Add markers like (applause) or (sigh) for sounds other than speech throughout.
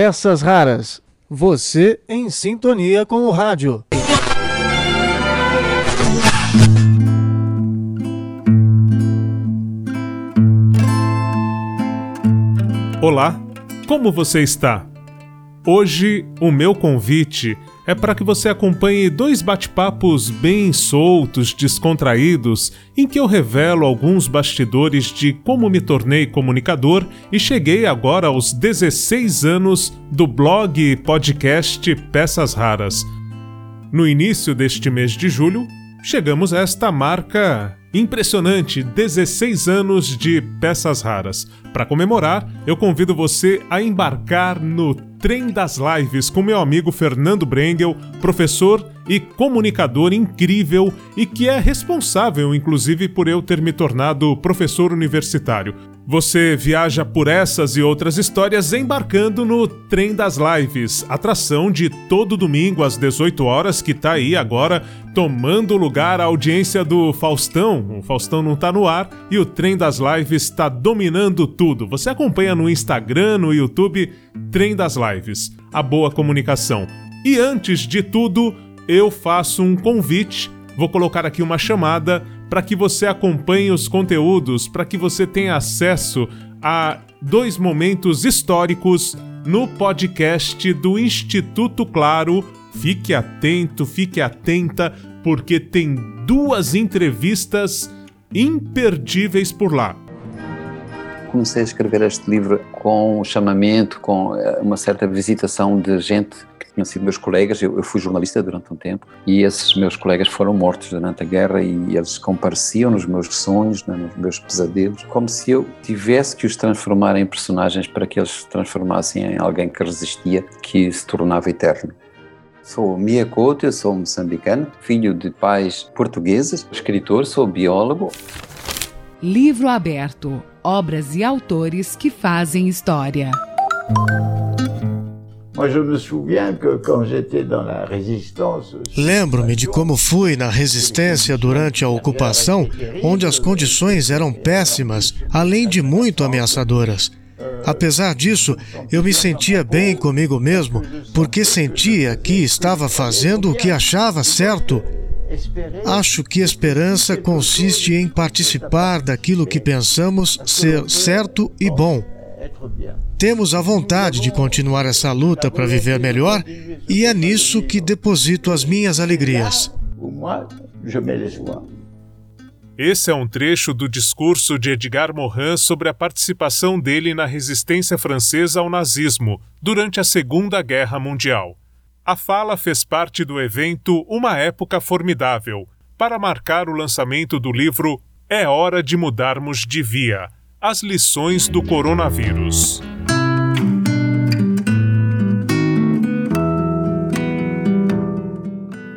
Peças Raras. Você em sintonia com o rádio. Olá, como você está? Hoje o meu convite é para que você acompanhe dois bate-papos bem soltos, descontraídos, em que eu revelo alguns bastidores de como me tornei comunicador e cheguei agora aos 16 anos do blog e podcast Peças Raras. No início deste mês de julho, chegamos a esta marca impressionante: 16 anos de peças raras. Para comemorar, eu convido você a embarcar no Trem das Lives com meu amigo Fernando Brengel, professor e comunicador incrível e que é responsável, inclusive, por eu ter me tornado professor universitário. Você viaja por essas e outras histórias embarcando no Trem das Lives, atração de todo domingo às 18 horas que tá aí agora tomando lugar a audiência do Faustão. O Faustão não tá no ar e o Trem das Lives está dominando tudo. Você acompanha no Instagram, no YouTube, Trem das Lives, a boa comunicação. E antes de tudo, eu faço um convite, vou colocar aqui uma chamada para que você acompanhe os conteúdos, para que você tenha acesso a dois momentos históricos no podcast do Instituto Claro. Fique atento, fique atenta, porque tem duas entrevistas imperdíveis por lá. Comecei a escrever este livro com chamamento, com eh, uma certa visitação de gente tinham sido meus colegas, eu, eu, fui jornalista durante um tempo, e esses meus colegas foram mortos durante a guerra e eles compareciam nos meus sonhos, né, nos meus pesadelos, como se eu tivesse que os transformar em personagens para que eles se transformassem em alguém que resistia, que se tornava eterno. Sou Mia Couto, eu sou moçambicano, filho de pais portugueses, escritor, sou biólogo. Livro aberto: obras e autores que fazem história. Lembro-me de como fui na resistência durante a ocupação, onde as condições eram péssimas, além de muito ameaçadoras. Apesar disso, eu me sentia bem comigo mesmo, porque sentia que estava fazendo o que achava certo. Acho que esperança consiste em participar daquilo que pensamos ser certo e bom. Temos a vontade de continuar essa luta para viver melhor e é nisso que deposito as minhas alegrias. Esse é um trecho do discurso de Edgar Morin sobre a participação dele na resistência francesa ao nazismo durante a Segunda Guerra Mundial. A fala fez parte do evento Uma Época Formidável, para marcar o lançamento do livro É Hora de Mudarmos de Via As Lições do Coronavírus.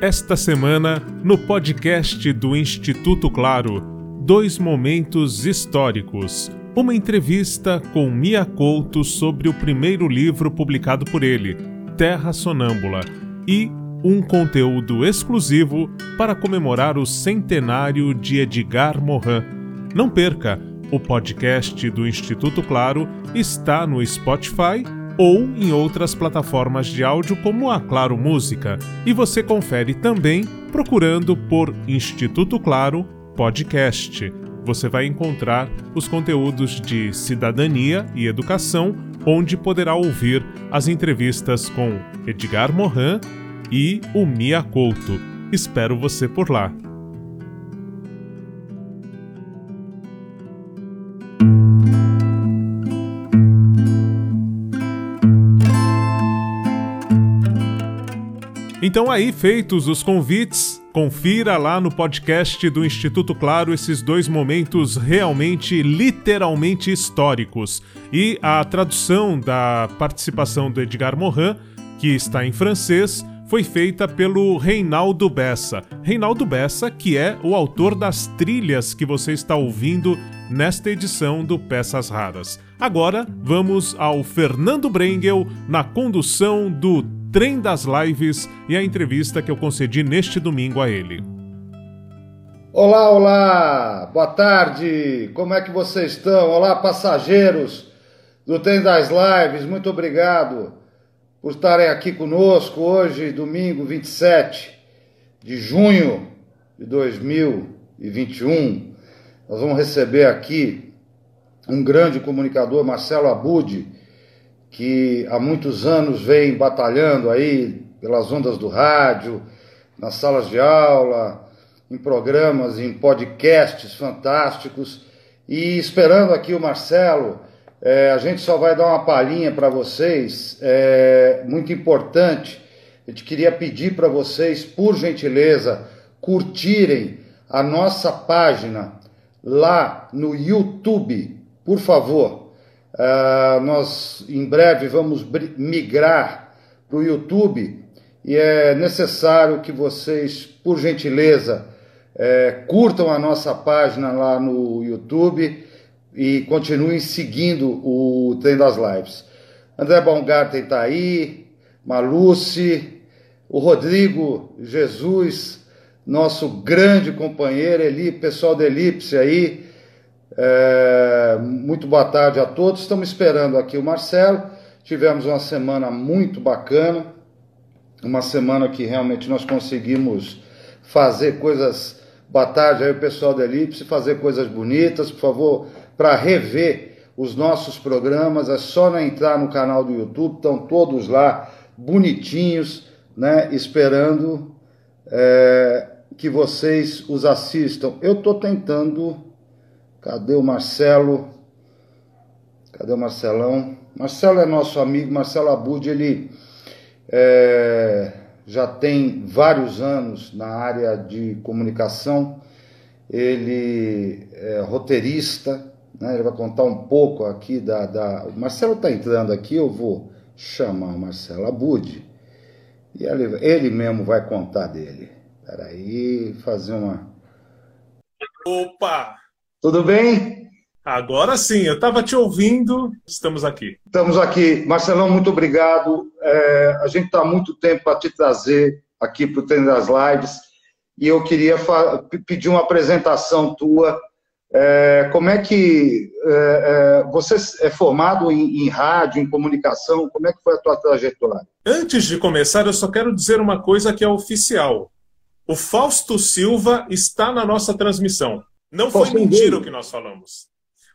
Esta semana, no podcast do Instituto Claro, dois momentos históricos. Uma entrevista com Mia Couto sobre o primeiro livro publicado por ele, Terra Sonâmbula, e um conteúdo exclusivo para comemorar o centenário de Edgar Morin. Não perca! O podcast do Instituto Claro está no Spotify ou em outras plataformas de áudio como a Claro Música, e você confere também procurando por Instituto Claro Podcast. Você vai encontrar os conteúdos de cidadania e educação, onde poderá ouvir as entrevistas com Edgar Morin e o Mia Couto. Espero você por lá. Então, aí feitos os convites, confira lá no podcast do Instituto Claro esses dois momentos realmente, literalmente históricos. E a tradução da participação do Edgar Morin, que está em francês, foi feita pelo Reinaldo Bessa. Reinaldo Bessa, que é o autor das trilhas que você está ouvindo nesta edição do Peças Raras. Agora vamos ao Fernando Brengel na condução do Trem das Lives e a entrevista que eu concedi neste domingo a ele. Olá, olá! Boa tarde! Como é que vocês estão? Olá, passageiros do Trem das Lives, muito obrigado por estarem aqui conosco hoje, domingo 27 de junho de 2021. Nós vamos receber aqui um grande comunicador, Marcelo Abud, que há muitos anos vem batalhando aí pelas ondas do rádio, nas salas de aula, em programas, em podcasts fantásticos. E esperando aqui o Marcelo, é, a gente só vai dar uma palhinha para vocês, é, muito importante. A gente queria pedir para vocês, por gentileza, curtirem a nossa página lá no YouTube, por favor. Uh, nós em breve vamos migrar para o YouTube e é necessário que vocês, por gentileza, é, curtam a nossa página lá no YouTube e continuem seguindo o Trem das Lives. André Baumgarten está aí, Maluce, o Rodrigo Jesus, nosso grande companheiro, Eli, pessoal da Elipse aí. É, muito boa tarde a todos. Estamos esperando aqui o Marcelo. Tivemos uma semana muito bacana, uma semana que realmente nós conseguimos fazer coisas. Boa tarde aí o pessoal da Elipse, fazer coisas bonitas. Por favor, para rever os nossos programas, é só entrar no canal do YouTube, estão todos lá, bonitinhos, né, esperando é, que vocês os assistam. Eu estou tentando. Cadê o Marcelo? Cadê o Marcelão? Marcelo é nosso amigo, Marcelo Abud, ele é, já tem vários anos na área de comunicação, ele é roteirista, né? Ele vai contar um pouco aqui da. da... O Marcelo está entrando aqui, eu vou chamar o Marcelo Abud e ele, ele mesmo vai contar dele. Peraí, fazer uma. Opa! Tudo bem? Agora sim, eu estava te ouvindo, estamos aqui. Estamos aqui. Marcelão, muito obrigado. É, a gente está há muito tempo para te trazer aqui para o Treino das Lives e eu queria pedir uma apresentação tua é, como é que é, é, você é formado em, em, rádio, em comunicação? Como é que foi a tua trajetória? Antes de começar, eu só quero dizer uma coisa que é oficial. O Fausto Silva está na nossa transmissão. Não foi mentira o que nós falamos.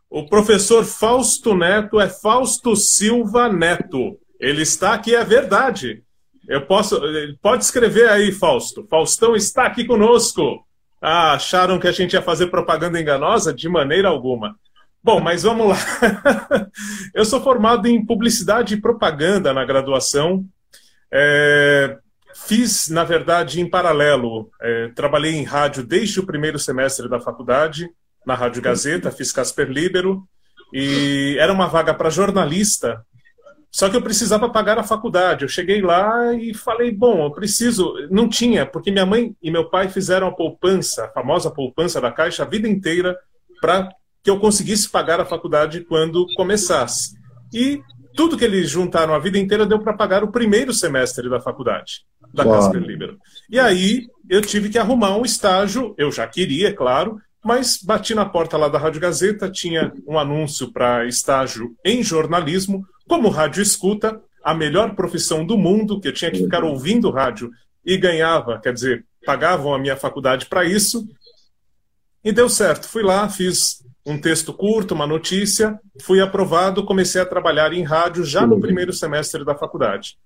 O professor Fausto Neto é Fausto Silva Neto. Ele está aqui, é verdade. Eu posso. Pode escrever aí, Fausto. Faustão está aqui conosco. Ah, acharam que a gente ia fazer propaganda enganosa? De maneira alguma. Bom, mas vamos lá. (laughs) eu sou formado em publicidade e propaganda na graduação. É, fiz, na verdade, em paralelo. É, trabalhei em rádio desde o primeiro semestre da faculdade, na Rádio Gazeta, fiz Casper Libero. E era uma vaga para jornalista só que eu precisava pagar a faculdade. Eu cheguei lá e falei, bom, eu preciso. Não tinha, porque minha mãe e meu pai fizeram a poupança, a famosa poupança da Caixa, a vida inteira, para que eu conseguisse pagar a faculdade quando começasse. E tudo que eles juntaram a vida inteira deu para pagar o primeiro semestre da faculdade, da Uau. Casper Libero. E aí eu tive que arrumar um estágio, eu já queria, é claro, mas bati na porta lá da Rádio Gazeta, tinha um anúncio para estágio em jornalismo, como rádio escuta, a melhor profissão do mundo, que eu tinha que ficar ouvindo rádio e ganhava, quer dizer, pagavam a minha faculdade para isso. E deu certo. Fui lá, fiz um texto curto, uma notícia, fui aprovado, comecei a trabalhar em rádio já no primeiro semestre da faculdade.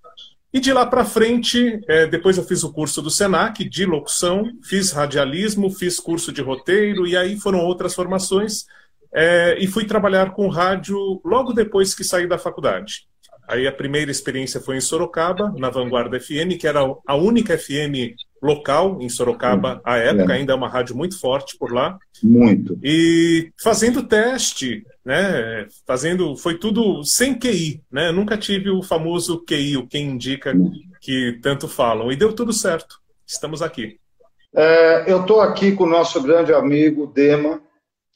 E de lá para frente, é, depois eu fiz o curso do SENAC de locução, fiz radialismo, fiz curso de roteiro, e aí foram outras formações, é, e fui trabalhar com rádio logo depois que saí da faculdade. Aí a primeira experiência foi em Sorocaba, na Vanguarda FM, que era a única FM local em Sorocaba à época, é. ainda é uma rádio muito forte por lá. Muito. E fazendo teste, né? Fazendo, foi tudo sem QI, né? Eu nunca tive o famoso QI, o quem indica que tanto falam. E deu tudo certo. Estamos aqui. É, eu estou aqui com o nosso grande amigo Dema,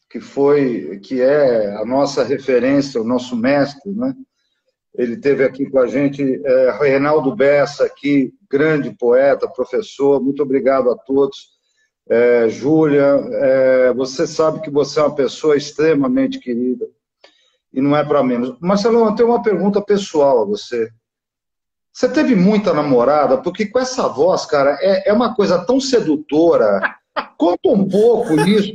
que foi, que é a nossa referência, o nosso mestre, né? Ele teve aqui com a gente, é, Reinaldo Bessa, aqui, grande poeta, professor. Muito obrigado a todos. É, Júlia, é, você sabe que você é uma pessoa extremamente querida e não é para menos. Marcelo, eu tenho uma pergunta pessoal a você. Você teve muita namorada? Porque com essa voz, cara, é, é uma coisa tão sedutora. Conta um pouco isso.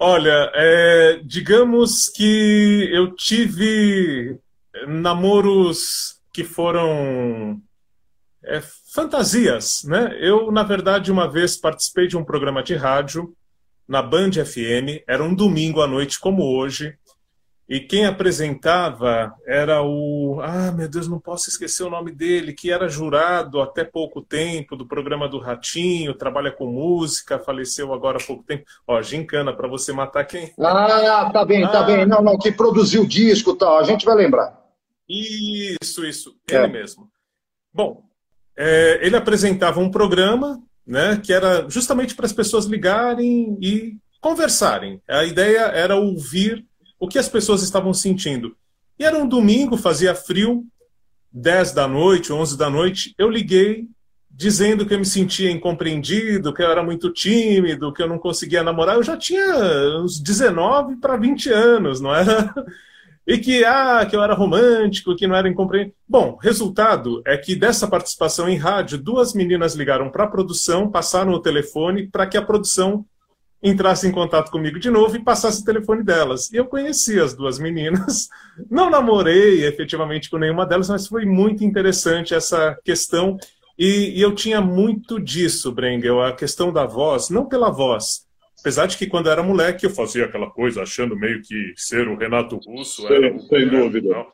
Olha, é, digamos que eu tive namoros que foram é, fantasias, né? Eu, na verdade, uma vez participei de um programa de rádio na Band FM, era um domingo à noite como hoje, e quem apresentava era o. Ah, meu Deus, não posso esquecer o nome dele, que era jurado até pouco tempo do programa do Ratinho, trabalha com música, faleceu agora há pouco tempo. Ó, gincana, para você matar quem? Ah, tá bem, tá ah. bem. Não, não, que produziu o disco e tal, a gente vai lembrar. Isso, isso, ele é. mesmo. Bom, é, ele apresentava um programa né, que era justamente para as pessoas ligarem e conversarem. A ideia era ouvir o que as pessoas estavam sentindo. E era um domingo, fazia frio, 10 da noite, 11 da noite, eu liguei dizendo que eu me sentia incompreendido, que eu era muito tímido, que eu não conseguia namorar. Eu já tinha uns 19 para 20 anos, não era? E que, ah, que eu era romântico, que não era incompreendido. Bom, resultado é que dessa participação em rádio, duas meninas ligaram para a produção, passaram o telefone para que a produção entrasse em contato comigo de novo e passasse o telefone delas. E eu conheci as duas meninas. (laughs) Não namorei efetivamente com nenhuma delas, mas foi muito interessante essa questão. E, e eu tinha muito disso, Brengel, a questão da voz, não pela voz. Apesar de que quando eu era moleque eu fazia aquela coisa achando meio que ser o Renato Russo sem, era. Sem dúvida.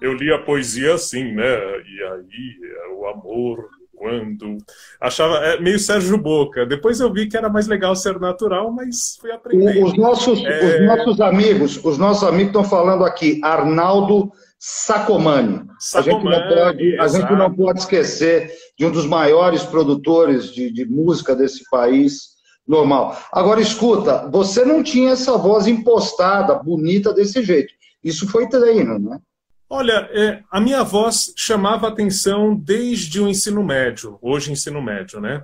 Eu li a poesia assim, né? E aí o amor quando. Achava é, meio Sérgio Boca. Depois eu vi que era mais legal ser natural, mas fui aprendendo. Os nossos, é... os nossos amigos, os nossos amigos estão falando aqui, Arnaldo Sacomani. Sacomani a, gente não pode, a gente não pode esquecer de um dos maiores produtores de, de música desse país. Normal. Agora, escuta, você não tinha essa voz impostada, bonita desse jeito. Isso foi treino, né? Olha, é, a minha voz chamava atenção desde o ensino médio, hoje ensino médio, né?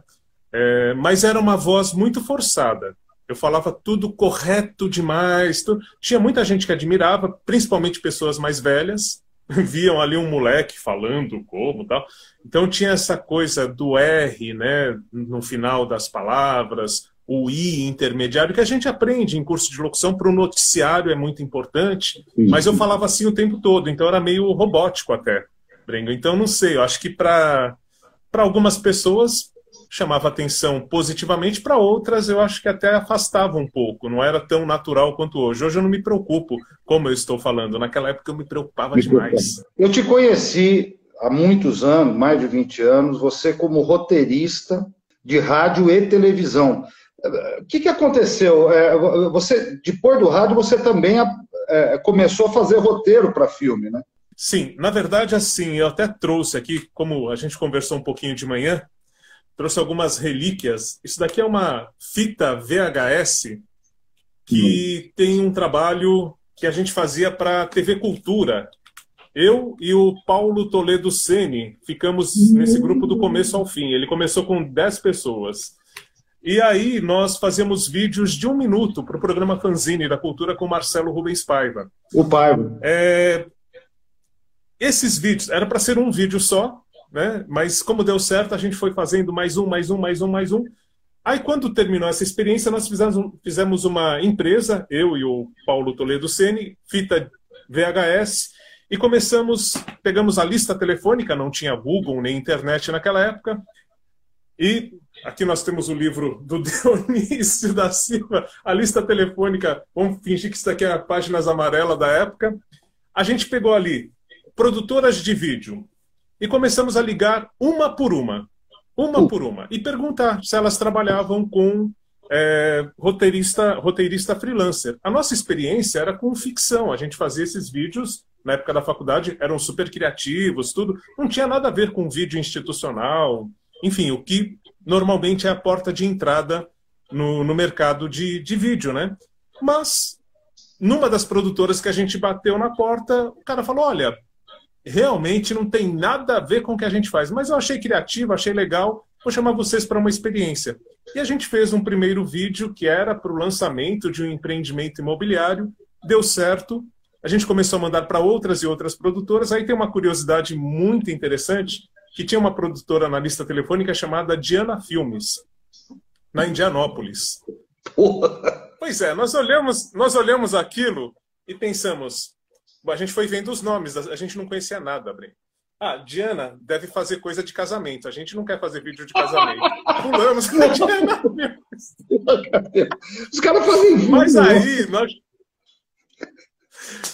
É, mas era uma voz muito forçada. Eu falava tudo correto demais. Tudo... Tinha muita gente que admirava, principalmente pessoas mais velhas, (laughs) viam ali um moleque falando como tal. Então tinha essa coisa do R, né, no final das palavras, o I intermediário, que a gente aprende em curso de locução para o noticiário é muito importante, mas eu falava assim o tempo todo, então era meio robótico até, Brengo. Então não sei, eu acho que para algumas pessoas chamava atenção positivamente, para outras eu acho que até afastava um pouco, não era tão natural quanto hoje. Hoje eu não me preocupo, como eu estou falando, naquela época eu me preocupava me demais. Eu te conheci há muitos anos, mais de 20 anos, você como roteirista de rádio e televisão. O que, que aconteceu? É, você, depois do rádio, você também é, começou a fazer roteiro para filme, né? Sim, na verdade, assim, eu até trouxe aqui, como a gente conversou um pouquinho de manhã, trouxe algumas relíquias. Isso daqui é uma fita VHS que hum. tem um trabalho que a gente fazia para TV Cultura. Eu e o Paulo Toledo Sene ficamos nesse grupo do começo ao fim. Ele começou com 10 pessoas. E aí nós fazíamos vídeos de um minuto para o programa Fanzine da Cultura com Marcelo Rubens Paiva. O Paiva. É... Esses vídeos, era para ser um vídeo só, né? mas como deu certo, a gente foi fazendo mais um, mais um, mais um, mais um. Aí quando terminou essa experiência, nós fizemos, fizemos uma empresa, eu e o Paulo Toledo Sene, fita VHS, e começamos, pegamos a lista telefônica, não tinha Google nem internet naquela época, e Aqui nós temos o livro do (laughs) Dionísio da Silva, a lista telefônica. Vamos fingir que isso aqui é a páginas amarelas da época. A gente pegou ali produtoras de vídeo e começamos a ligar uma por uma, uma por uma, e perguntar se elas trabalhavam com é, roteirista, roteirista freelancer. A nossa experiência era com ficção. A gente fazia esses vídeos na época da faculdade, eram super criativos, tudo. Não tinha nada a ver com vídeo institucional. Enfim, o que normalmente é a porta de entrada no, no mercado de, de vídeo, né? Mas, numa das produtoras que a gente bateu na porta, o cara falou: olha, realmente não tem nada a ver com o que a gente faz, mas eu achei criativo, achei legal, vou chamar vocês para uma experiência. E a gente fez um primeiro vídeo que era para o lançamento de um empreendimento imobiliário, deu certo, a gente começou a mandar para outras e outras produtoras. Aí tem uma curiosidade muito interessante, que tinha uma produtora na lista telefônica chamada Diana Filmes, na Indianópolis. Porra. Pois é, nós olhamos, nós olhamos aquilo e pensamos, a gente foi vendo os nomes, a gente não conhecia nada, Breno. Ah, Diana deve fazer coisa de casamento. A gente não quer fazer vídeo de casamento. (laughs) Pulamos com a Diana. Os caras fazem vídeo. Mas aí nós.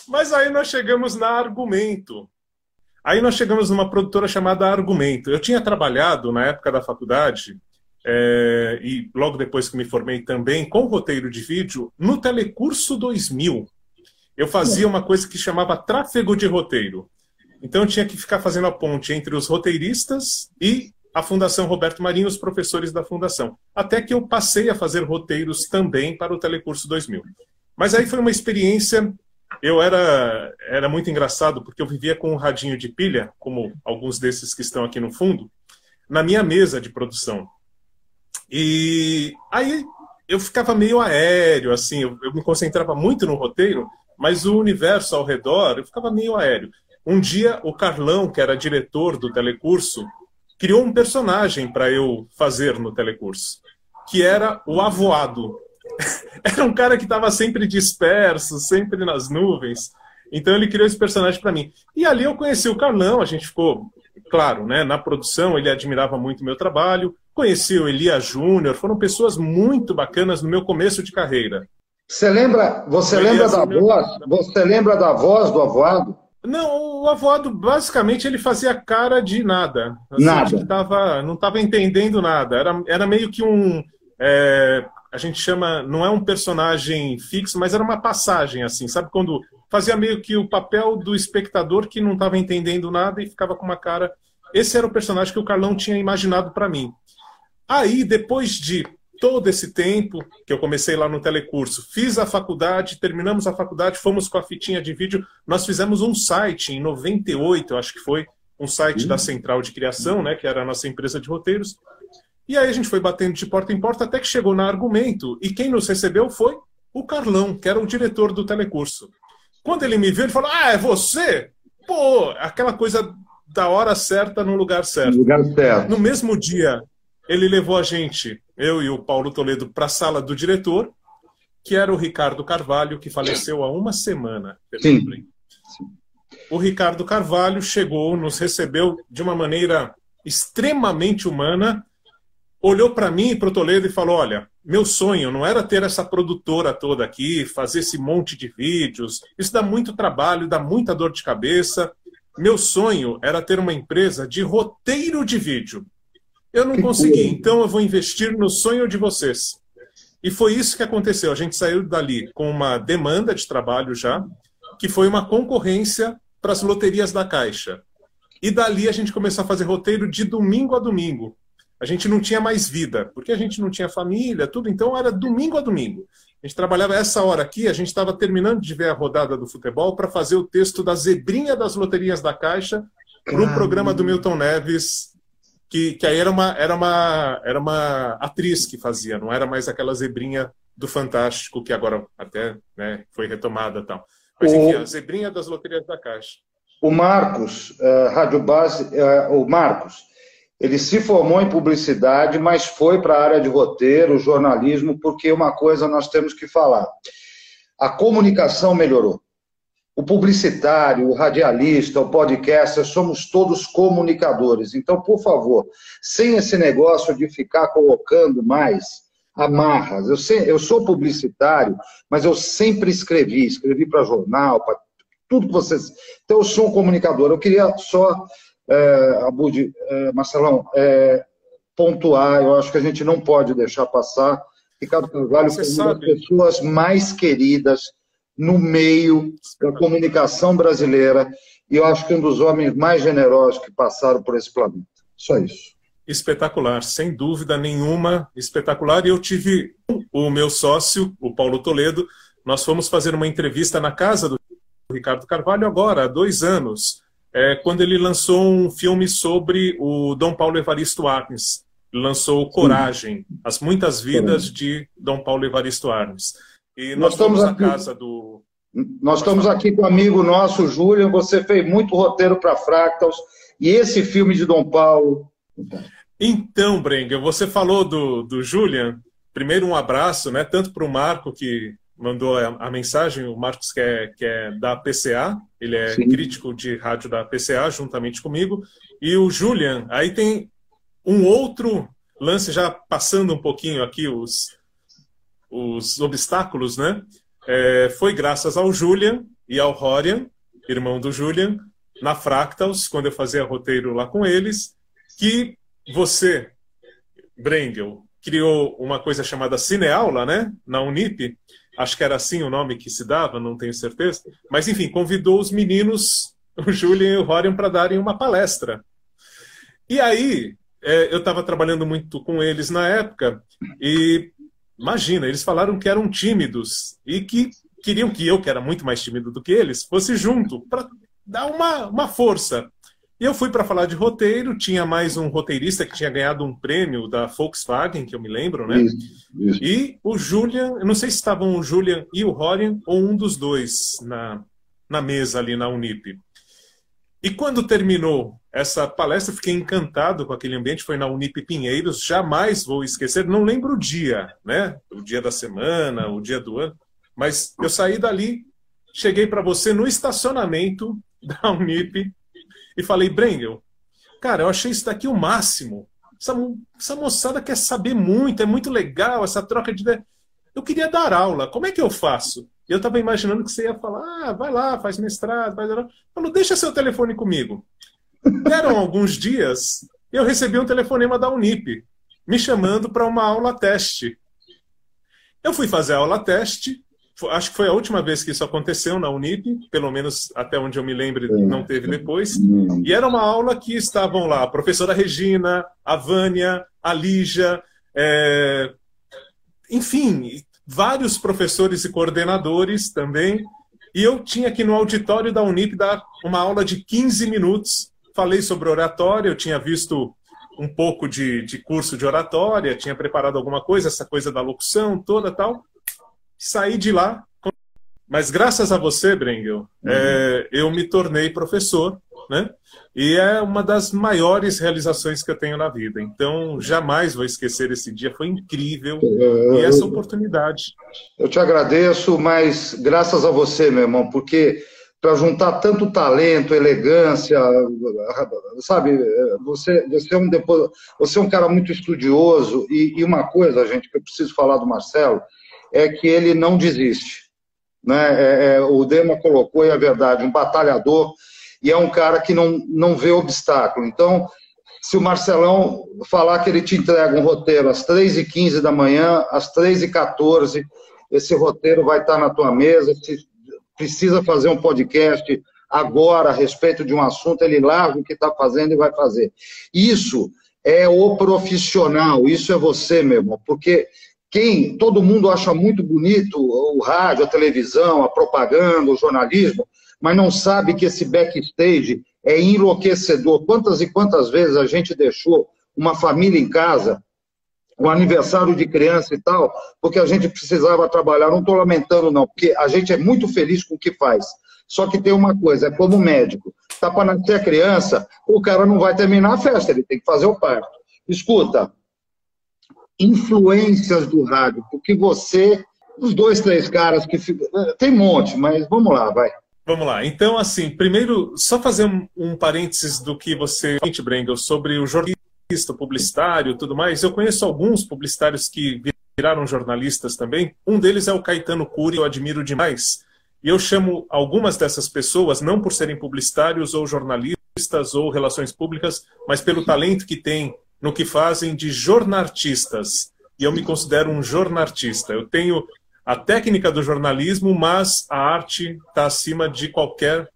Mas aí nós chegamos na Argumento. Aí nós chegamos numa produtora chamada Argumento. Eu tinha trabalhado na época da faculdade é, e logo depois que me formei também com roteiro de vídeo no Telecurso 2000. Eu fazia uma coisa que chamava tráfego de roteiro. Então eu tinha que ficar fazendo a ponte entre os roteiristas e a Fundação Roberto Marinho, os professores da Fundação. Até que eu passei a fazer roteiros também para o Telecurso 2000. Mas aí foi uma experiência. Eu era, era muito engraçado, porque eu vivia com um radinho de pilha, como alguns desses que estão aqui no fundo, na minha mesa de produção. E aí eu ficava meio aéreo, assim, eu, eu me concentrava muito no roteiro, mas o universo ao redor eu ficava meio aéreo. Um dia, o Carlão, que era diretor do telecurso, criou um personagem para eu fazer no telecurso, que era o avoado. (laughs) era um cara que estava sempre disperso, sempre nas nuvens. Então ele criou esse personagem para mim. E ali eu conheci o Carlão, a gente ficou, claro, né, na produção, ele admirava muito o meu trabalho. Conheci o Elia Júnior, foram pessoas muito bacanas no meu começo de carreira. Você lembra, você lembra da voz? Você lembra da voz do avoado? Não, o avoado, basicamente, ele fazia cara de nada. Assim, nada. Tava, não estava entendendo nada. Era, era meio que um. É, a gente chama. Não é um personagem fixo, mas era uma passagem, assim. Sabe quando. Fazia meio que o papel do espectador que não estava entendendo nada e ficava com uma cara. Esse era o personagem que o Carlão tinha imaginado para mim. Aí, depois de todo esse tempo que eu comecei lá no telecurso, fiz a faculdade, terminamos a faculdade, fomos com a fitinha de vídeo, nós fizemos um site em 98, eu acho que foi, um site uhum. da Central de Criação, né, que era a nossa empresa de roteiros. E aí a gente foi batendo de porta em porta até que chegou na Argumento, e quem nos recebeu foi o Carlão, que era o diretor do telecurso. Quando ele me viu, ele falou: "Ah, é você?" Pô, aquela coisa da hora certa no lugar certo. No lugar certo. No mesmo dia, ele levou a gente, eu e o Paulo Toledo, para a sala do diretor, que era o Ricardo Carvalho, que faleceu há uma semana. Sim. O Ricardo Carvalho chegou, nos recebeu de uma maneira extremamente humana, olhou para mim e para o Toledo e falou: Olha, meu sonho não era ter essa produtora toda aqui, fazer esse monte de vídeos, isso dá muito trabalho, dá muita dor de cabeça. Meu sonho era ter uma empresa de roteiro de vídeo. Eu não consegui, então eu vou investir no sonho de vocês. E foi isso que aconteceu. A gente saiu dali com uma demanda de trabalho já, que foi uma concorrência para as loterias da Caixa. E dali a gente começou a fazer roteiro de domingo a domingo. A gente não tinha mais vida, porque a gente não tinha família, tudo, então era domingo a domingo. A gente trabalhava essa hora aqui, a gente estava terminando de ver a rodada do futebol para fazer o texto da zebrinha das loterias da Caixa para o programa do Milton Neves que, que aí era uma, era, uma, era uma atriz que fazia, não era mais aquela zebrinha do Fantástico, que agora até né, foi retomada tal. Mas enfim, o... a zebrinha das loterias da Caixa. O Marcos, uh, Rádio Base, uh, o Marcos, ele se formou em publicidade, mas foi para a área de roteiro, jornalismo, porque uma coisa nós temos que falar. A comunicação melhorou. O publicitário, o radialista, o podcaster, somos todos comunicadores. Então, por favor, sem esse negócio de ficar colocando mais amarras. Eu, sei, eu sou publicitário, mas eu sempre escrevi, escrevi para jornal, para tudo que vocês. Então, eu sou um comunicador. Eu queria só, é, Abud, é, Marcelão, é, pontuar, eu acho que a gente não pode deixar passar. Ricardo Carvalho foi uma das pessoas mais queridas no meio da comunicação brasileira e eu acho que um dos homens mais generosos que passaram por esse planeta. Só isso. Espetacular, sem dúvida nenhuma, espetacular. E eu tive o meu sócio, o Paulo Toledo, nós fomos fazer uma entrevista na casa do Ricardo Carvalho agora, há dois anos, é, quando ele lançou um filme sobre o Dom Paulo Evaristo Arnes. Lançou Coragem, As Muitas Vidas de Dom Paulo Evaristo Arnes. E nós, nós estamos na casa do. Nós estamos aqui com um amigo nosso, Julian. Você fez muito roteiro para Fractals. E esse filme de Dom Paulo. Então, Brenga, você falou do, do Julian. Primeiro, um abraço, né? Tanto para o Marco, que mandou a, a, mensagem, o Marcos, que é, que é da PCA, ele é Sim. crítico de rádio da PCA, juntamente comigo. E o Julian, aí tem um outro lance, já passando um pouquinho aqui os, os obstáculos, né? É, foi graças ao Julian e ao Rorian, irmão do Julian, na Fractals, quando eu fazia roteiro lá com eles, que você, Brengel, criou uma coisa chamada Cineaula, né? Na Unip. Acho que era assim o nome que se dava, não tenho certeza. Mas, enfim, convidou os meninos, o Julian e o Rorian, para darem uma palestra. E aí, é, eu estava trabalhando muito com eles na época, e Imagina, eles falaram que eram tímidos e que queriam que eu, que era muito mais tímido do que eles, fosse junto para dar uma, uma força. E eu fui para falar de roteiro, tinha mais um roteirista que tinha ganhado um prêmio da Volkswagen, que eu me lembro, né? Isso, isso. E o Julian, eu não sei se estavam o Julian e o Rorian, ou um dos dois na, na mesa ali na Unip. E quando terminou essa palestra, fiquei encantado com aquele ambiente. Foi na Unip Pinheiros, jamais vou esquecer. Não lembro o dia, né? O dia da semana, o dia do ano. Mas eu saí dali, cheguei para você no estacionamento (laughs) da Unip e falei, Brengel, cara, eu achei isso daqui o máximo. Essa, essa moçada quer saber muito, é muito legal essa troca de ideia. Eu queria dar aula, como é que eu faço? Eu estava imaginando que você ia falar, ah, vai lá, faz mestrado, faz... Falou, deixa seu telefone comigo. Deram alguns dias eu recebi um telefonema da Unip, me chamando para uma aula teste. Eu fui fazer a aula teste, acho que foi a última vez que isso aconteceu na Unip, pelo menos até onde eu me lembro, não teve depois. E era uma aula que estavam lá a professora Regina, a Vânia, a Lígia, é... enfim, vários professores e coordenadores também. E eu tinha aqui no auditório da Unip dar uma aula de 15 minutos. Falei sobre oratória, eu tinha visto um pouco de, de curso de oratória, tinha preparado alguma coisa, essa coisa da locução toda tal. Saí de lá, mas graças a você, Brengel, uhum. é, eu me tornei professor né? E é uma das maiores realizações que eu tenho na vida. Então, jamais vou esquecer esse dia. Foi incrível e essa oportunidade. Eu te agradeço, mas graças a você, meu irmão, porque para juntar tanto talento, elegância, sabe? Você, você é um depois, você é um cara muito estudioso e, e uma coisa, gente, que eu preciso falar do Marcelo é que ele não desiste. Né? É, é, o Dema colocou, e é verdade, um batalhador e é um cara que não, não vê obstáculo. Então, se o Marcelão falar que ele te entrega um roteiro às 3h15 da manhã, às 3h14, esse roteiro vai estar na tua mesa. Se precisa fazer um podcast agora a respeito de um assunto, ele larga o que está fazendo e vai fazer. Isso é o profissional, isso é você, meu irmão, porque quem todo mundo acha muito bonito o rádio, a televisão, a propaganda, o jornalismo, mas não sabe que esse backstage é enlouquecedor. Quantas e quantas vezes a gente deixou uma família em casa, um aniversário de criança e tal, porque a gente precisava trabalhar. Não estou lamentando, não, porque a gente é muito feliz com o que faz. Só que tem uma coisa, é como médico. Está para nascer a criança, o cara não vai terminar a festa, ele tem que fazer o parto. Escuta, influências do rádio, porque você, os dois, três caras que ficam. Tem um monte, mas vamos lá, vai. Vamos lá. Então, assim, primeiro, só fazer um, um parênteses do que você, Brengel, sobre o jornalista, publicitário tudo mais. Eu conheço alguns publicitários que viraram jornalistas também. Um deles é o Caetano Cury, eu admiro demais. E eu chamo algumas dessas pessoas, não por serem publicitários ou jornalistas ou relações públicas, mas pelo talento que têm no que fazem de jornalistas. E eu me considero um jornalista. Eu tenho a técnica do jornalismo, mas a arte está acima de qualquer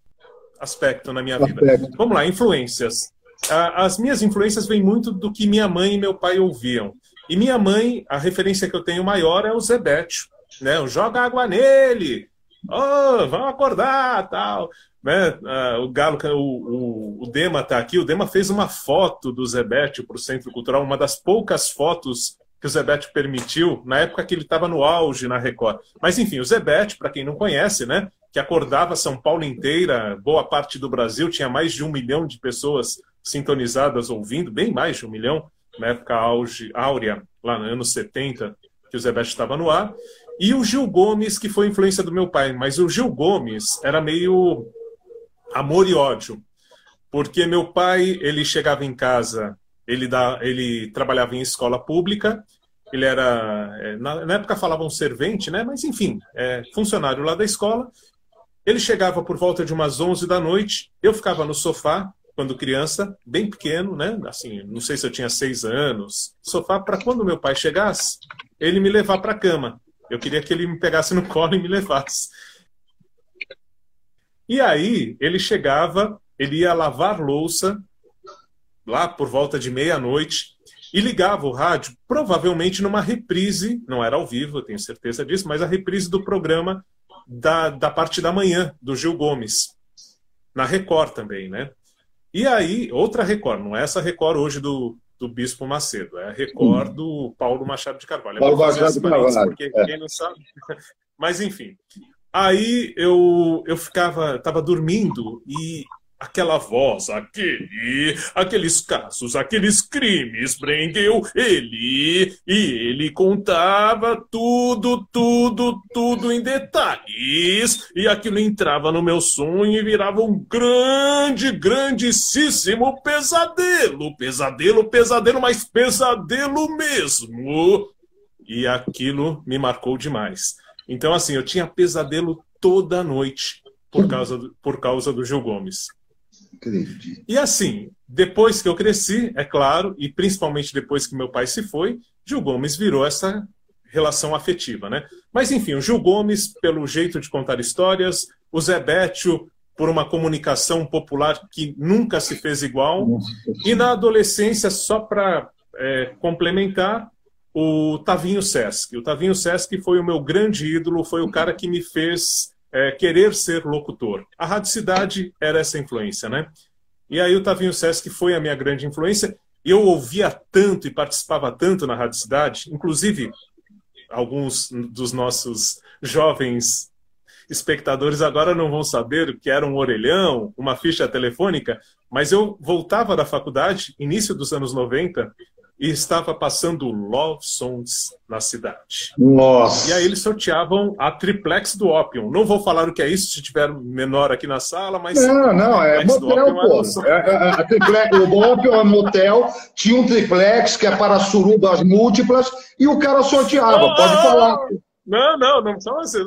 aspecto na minha vida. Aspecto. Vamos lá, influências. As minhas influências vêm muito do que minha mãe e meu pai ouviam. E minha mãe, a referência que eu tenho maior é o Zebete, né? O joga água nele, oh, vamos acordar, tal. Né? o Galo, o, o, o Dema está aqui. O Dema fez uma foto do Zebete para o Centro Cultural, uma das poucas fotos que o Zebete permitiu na época que ele estava no auge na Record. Mas enfim, o Zebete, para quem não conhece, né, que acordava São Paulo inteira, boa parte do Brasil, tinha mais de um milhão de pessoas sintonizadas ouvindo, bem mais de um milhão, na época auge, áurea, lá nos anos 70, que o Zé Beto estava no ar. E o Gil Gomes, que foi influência do meu pai, mas o Gil Gomes era meio amor e ódio, porque meu pai, ele chegava em casa, ele, dá, ele trabalhava em escola pública, ele era, é, na, na época falavam servente, né? Mas enfim, é, funcionário lá da escola. Ele chegava por volta de umas 11 da noite, eu ficava no sofá, quando criança, bem pequeno, né? Assim, não sei se eu tinha seis anos. Sofá para quando meu pai chegasse, ele me levar para a cama. Eu queria que ele me pegasse no colo e me levasse. E aí ele chegava, ele ia lavar louça lá por volta de meia-noite e ligava o rádio, provavelmente numa reprise, não era ao vivo, eu tenho certeza disso, mas a reprise do programa da, da parte da manhã, do Gil Gomes, na Record também, né? E aí, outra Record, não é essa Record hoje do, do Bispo Macedo, é a Record do Paulo Machado de Carvalho. Paulo Machado de Carvalho. Porque é. quem não sabe. (laughs) Mas enfim. Aí eu, eu ficava, estava dormindo e aquela voz, aquele, aqueles casos, aqueles crimes, prendeu ele e ele contava tudo, tudo, tudo em detalhes e aquilo entrava no meu sonho e virava um grande, grandíssimo pesadelo, pesadelo, pesadelo, mas pesadelo mesmo. E aquilo me marcou demais. Então, assim, eu tinha pesadelo toda noite por causa do, por causa do Gil Gomes. Acredito. E assim, depois que eu cresci, é claro, e principalmente depois que meu pai se foi, Gil Gomes virou essa relação afetiva, né? Mas enfim, o Gil Gomes, pelo jeito de contar histórias, o Zé Bétio, por uma comunicação popular que nunca se fez igual, e na adolescência, só para é, complementar, o Tavinho Sesc. O Tavinho Sesc foi o meu grande ídolo, foi o cara que me fez é, querer ser locutor. A Rádio Cidade era essa influência, né? E aí o Tavinho Sesc foi a minha grande influência. Eu ouvia tanto e participava tanto na Rádio Cidade, inclusive alguns dos nossos jovens espectadores agora não vão saber o que era um orelhão, uma ficha telefônica, mas eu voltava da faculdade, início dos anos 90, e estava passando Love Songs na cidade. Nossa! E aí eles sorteavam a triplex do Opium. Não vou falar o que é isso se tiver menor aqui na sala, mas. Não, não, é motel, pô. É, é, a triplex, o Opium é motel, tinha um triplex que é para surubas múltiplas e o cara sorteava, oh, pode falar. Não, não, não são vocês.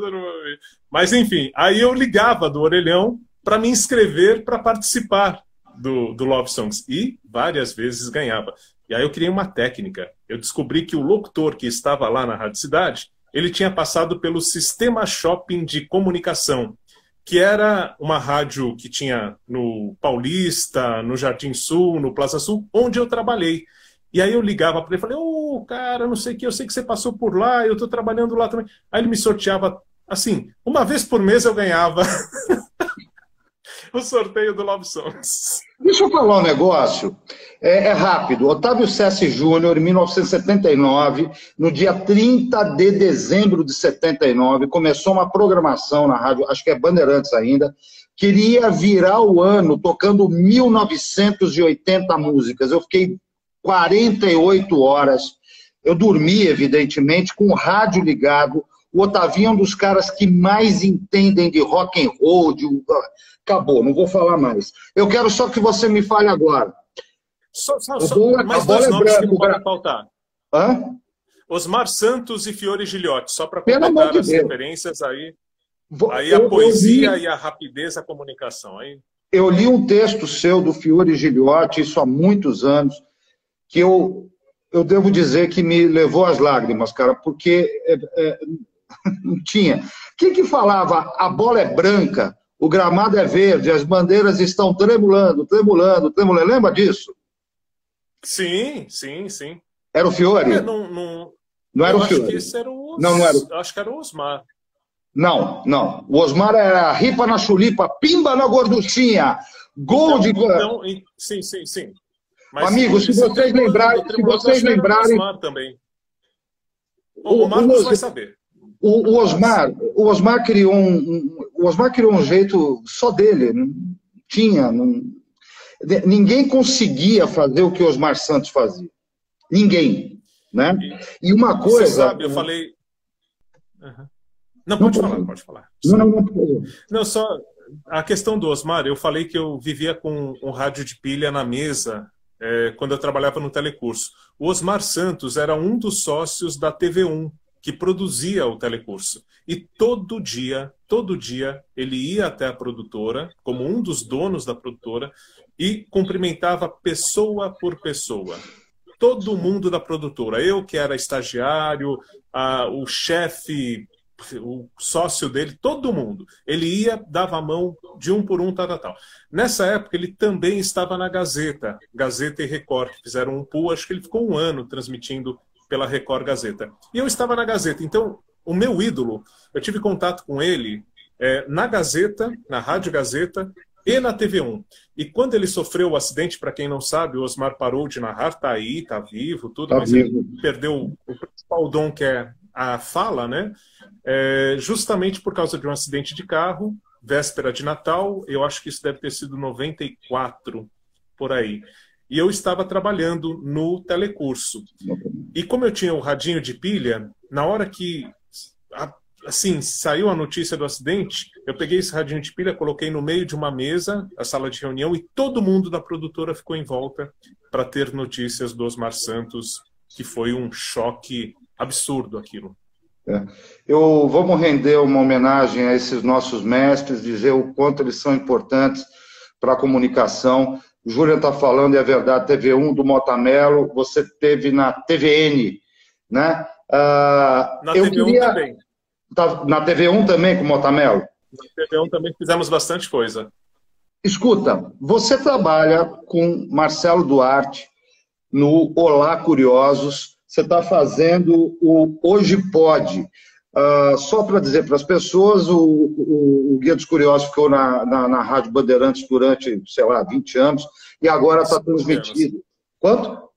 Mas enfim, aí eu ligava do orelhão para me inscrever para participar do, do Love Songs e várias vezes ganhava. E aí eu criei uma técnica. Eu descobri que o locutor que estava lá na Rádio Cidade, ele tinha passado pelo Sistema Shopping de Comunicação, que era uma rádio que tinha no Paulista, no Jardim Sul, no Plaza Sul, onde eu trabalhei. E aí eu ligava para ele e falei, ô, oh, cara, não sei o que, eu sei que você passou por lá, eu estou trabalhando lá também. Aí ele me sorteava, assim, uma vez por mês eu ganhava (laughs) o sorteio do Love Songs. Deixa eu falar um negócio. É, é rápido. Otávio Sessi Júnior, em 1979, no dia 30 de dezembro de 79, começou uma programação na rádio, acho que é Bandeirantes ainda, queria virar o ano tocando 1980 músicas. Eu fiquei 48 horas. Eu dormi, evidentemente, com o rádio ligado. O Otavinho é um dos caras que mais entendem de rock and roll, de Acabou, não vou falar mais. Eu quero só que você me fale agora. Só, só, só bola, mais dois nomes branco, que podem faltar. Hã? Osmar Santos e Fiore Gilhote, só para completar de as Deus. referências aí. Vou, aí eu, a poesia li, e a rapidez da comunicação. Aí... Eu li um texto seu do Fiore Gilhote, isso há muitos anos, que eu, eu devo dizer que me levou às lágrimas, cara, porque é, é, (laughs) não tinha. Quem que falava a bola é branca, o gramado é verde, as bandeiras estão tremulando, tremulando, tremulando. Lembra disso? Sim, sim, sim. Era o Fiore? É, não, não, não era o Fiore. Era o, não, não era o... Acho que era o Osmar. Não, não. O Osmar era ripa na chulipa, pimba na gorduchinha, gol de... Então, sim, sim, sim. Mas, Amigos, se vocês lembrarem... Se vocês lembrarem... O Osmar também. O, o Marcos vai saber. O, o, Osmar, o Osmar criou um, o Osmar criou um jeito só dele, não tinha, não, ninguém conseguia fazer o que o Osmar Santos fazia. Ninguém, né? E uma coisa. Você sabe, eu falei. Uhum. Não, pode não, falar, pode falar. Não, não, não. Não, só a questão do Osmar, eu falei que eu vivia com um rádio de pilha na mesa é, quando eu trabalhava no telecurso. O Osmar Santos era um dos sócios da TV1 que produzia o telecurso. E todo dia, todo dia, ele ia até a produtora, como um dos donos da produtora, e cumprimentava pessoa por pessoa. Todo mundo da produtora. Eu, que era estagiário, a, o chefe o sócio dele, todo mundo. Ele ia, dava a mão de um por um, tal, tal, tal. Nessa época, ele também estava na Gazeta, Gazeta e Record, fizeram um pool, acho que ele ficou um ano transmitindo pela Record Gazeta. E eu estava na Gazeta, então o meu ídolo, eu tive contato com ele é, na Gazeta, na Rádio Gazeta e na TV1. E quando ele sofreu o acidente, para quem não sabe, o Osmar parou de narrar, tá aí, tá vivo, tudo, tá mas vivo. ele perdeu o principal dom que é a fala, né? É, justamente por causa de um acidente de carro, véspera de Natal, eu acho que isso deve ter sido 94 por aí. E eu estava trabalhando no telecurso. E como eu tinha o radinho de pilha, na hora que assim saiu a notícia do acidente, eu peguei esse radinho de pilha, coloquei no meio de uma mesa, a sala de reunião, e todo mundo da produtora ficou em volta para ter notícias do Osmar Santos, que foi um choque absurdo aquilo. É. Eu vamos render uma homenagem a esses nossos mestres, dizer o quanto eles são importantes para a comunicação. O Júlia está falando, e é verdade, TV1 do Motamelo, você teve na TVN, né? Uh, na eu TV1 queria... também. Tá, na TV1 também com o Motamelo? Na TV1 também fizemos bastante coisa. Escuta, você trabalha com Marcelo Duarte no Olá Curiosos, você está fazendo o Hoje Pode. Uh, só para dizer para as pessoas, o, o, o, Guia dos Curiosos ficou na, na, na, Rádio Bandeirantes durante, sei lá, 20 anos, e agora está transmitido. Quanto?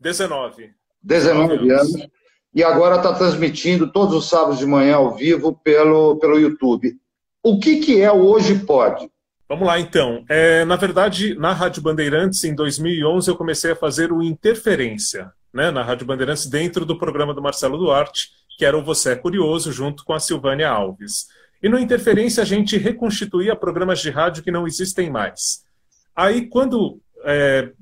19. 19 anos. anos. E agora está transmitindo todos os sábados de manhã ao vivo pelo, pelo YouTube. O que, que é o Hoje Pode? Vamos lá, então. É, na verdade, na Rádio Bandeirantes, em 2011, eu comecei a fazer o Interferência né, na Rádio Bandeirantes, dentro do programa do Marcelo Duarte, que era o Você é Curioso, junto com a Silvânia Alves. E no Interferência a gente reconstituía programas de rádio que não existem mais. Aí, quando é,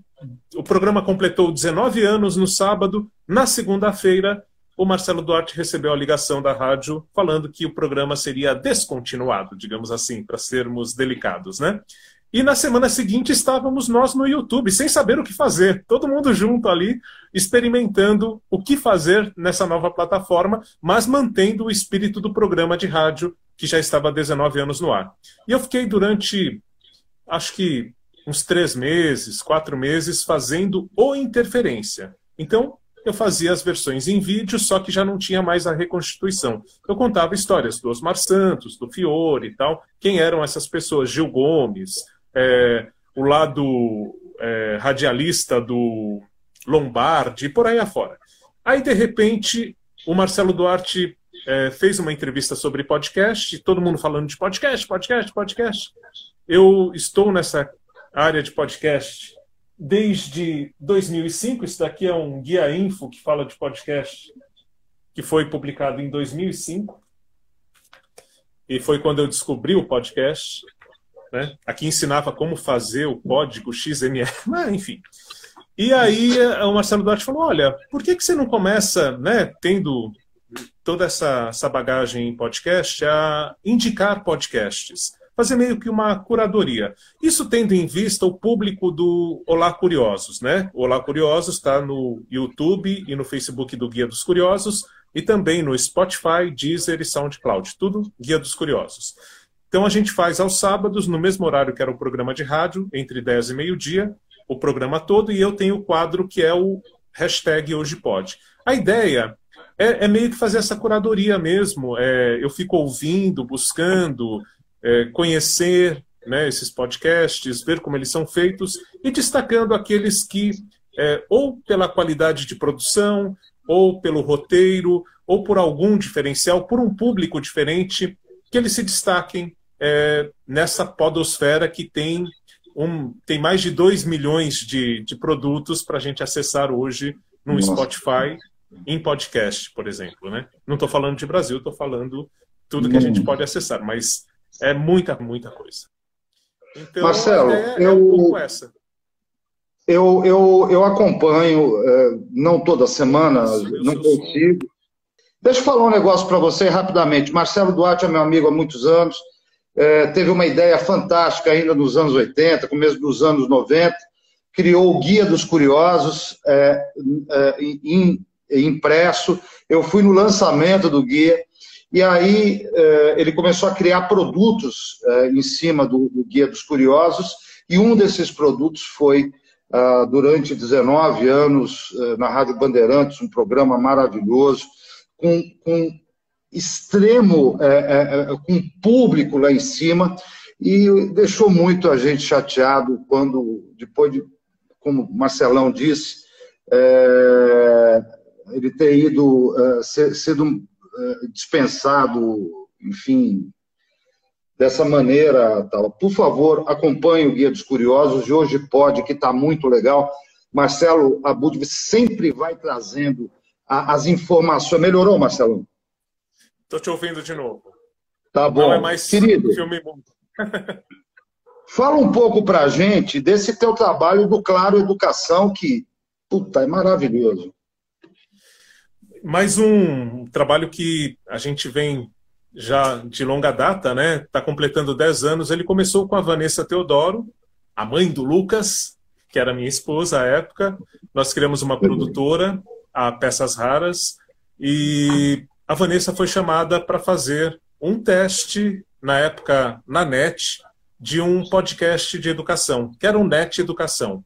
o programa completou 19 anos no sábado, na segunda-feira, o Marcelo Duarte recebeu a ligação da rádio falando que o programa seria descontinuado, digamos assim, para sermos delicados, né? E na semana seguinte estávamos nós no YouTube, sem saber o que fazer, todo mundo junto ali, experimentando o que fazer nessa nova plataforma, mas mantendo o espírito do programa de rádio que já estava há 19 anos no ar. E eu fiquei durante, acho que uns três meses, quatro meses, fazendo o Interferência. Então, eu fazia as versões em vídeo, só que já não tinha mais a reconstituição. Eu contava histórias do Osmar Santos, do Fiore e tal, quem eram essas pessoas, Gil Gomes, é, o lado é, radialista do Lombardi e por aí afora. Aí, de repente, o Marcelo Duarte é, fez uma entrevista sobre podcast, todo mundo falando de podcast, podcast, podcast. Eu estou nessa área de podcast desde 2005. Isso daqui é um guia info que fala de podcast que foi publicado em 2005. E foi quando eu descobri o podcast. Né? Aqui ensinava como fazer o código XML, (laughs) enfim. E aí eh, o Marcelo Duarte falou: olha, por que, que você não começa, né, tendo toda essa, essa bagagem em podcast, a indicar podcasts? Fazer meio que uma curadoria. Isso tendo em vista o público do Olá Curiosos, né? O Olá Curiosos está no YouTube e no Facebook do Guia dos Curiosos e também no Spotify, Deezer e SoundCloud. Tudo Guia dos Curiosos. Então a gente faz aos sábados, no mesmo horário que era o programa de rádio, entre 10 e meio-dia, o programa todo, e eu tenho o quadro que é o hashtag Hoje Pode. A ideia é, é meio que fazer essa curadoria mesmo. É, eu fico ouvindo, buscando, é, conhecer né, esses podcasts, ver como eles são feitos e destacando aqueles que, é, ou pela qualidade de produção, ou pelo roteiro, ou por algum diferencial, por um público diferente, que eles se destaquem é, nessa podosfera que tem, um, tem mais de 2 milhões de, de produtos para a gente acessar hoje no Nossa. Spotify, em podcast, por exemplo. Né? Não estou falando de Brasil, estou falando tudo que a gente pode acessar, mas é muita, muita coisa. Então, Marcelo, é, eu, é um essa. Eu, eu, eu acompanho, é, não toda semana, Isso, não consigo. Deixa eu falar um negócio para você rapidamente. Marcelo Duarte é meu amigo há muitos anos, é, teve uma ideia fantástica ainda nos anos 80, começo dos anos 90, criou o Guia dos Curiosos, é, é, in, impresso. Eu fui no lançamento do guia, e aí é, ele começou a criar produtos é, em cima do, do, Guia dos Curiosos, e um desses produtos foi, ah, durante 19 anos, é, na Rádio Bandeirantes, um programa maravilhoso, com, com extremo, é, é, com público lá em cima, e deixou muito a gente chateado quando, depois de, como o Marcelão disse, é, ele ter ido, uh, ser, sido uh, dispensado, enfim, dessa maneira. Tal. Por favor, acompanhe o Guia dos Curiosos, de hoje pode, que está muito legal. Marcelo Abud sempre vai trazendo as informações. Melhorou, Marcelo? Estou te ouvindo de novo. Tá bom. Não é mais Querido, filme (laughs) Fala um pouco para a gente desse teu trabalho do Claro Educação, que, puta, é maravilhoso mais um trabalho que a gente vem já de longa data, né? Está completando 10 anos. Ele começou com a Vanessa Teodoro, a mãe do Lucas, que era minha esposa à época. Nós criamos uma produtora, a Peças Raras, e a Vanessa foi chamada para fazer um teste, na época, na net, de um podcast de educação, que era um Net Educação.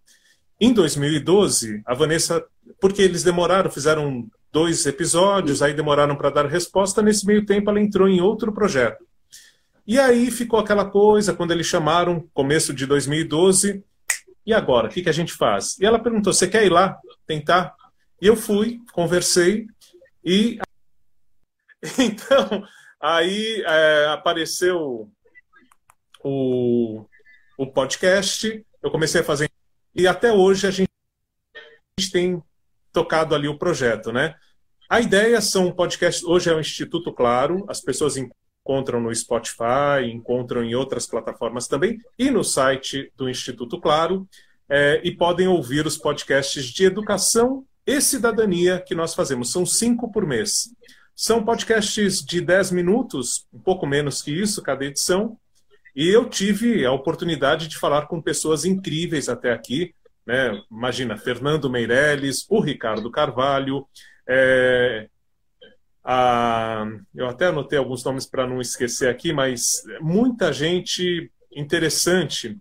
Em 2012, a Vanessa, porque eles demoraram, fizeram dois episódios, aí demoraram para dar resposta. Nesse meio tempo, ela entrou em outro projeto. E aí ficou aquela coisa, quando eles chamaram, começo de 2012, e agora? O que, que a gente faz? E ela perguntou: você quer ir lá tentar? E eu fui, conversei, e. (laughs) Então, aí é, apareceu o, o podcast, eu comecei a fazer. E até hoje a gente tem tocado ali o projeto, né? A ideia são podcasts. Hoje é o Instituto Claro, as pessoas encontram no Spotify, encontram em outras plataformas também, e no site do Instituto Claro, é, e podem ouvir os podcasts de educação e cidadania que nós fazemos. São cinco por mês. São podcasts de 10 minutos, um pouco menos que isso, cada edição. E eu tive a oportunidade de falar com pessoas incríveis até aqui, né? Imagina, Fernando Meirelles, o Ricardo Carvalho, é, a, eu até anotei alguns nomes para não esquecer aqui, mas muita gente interessante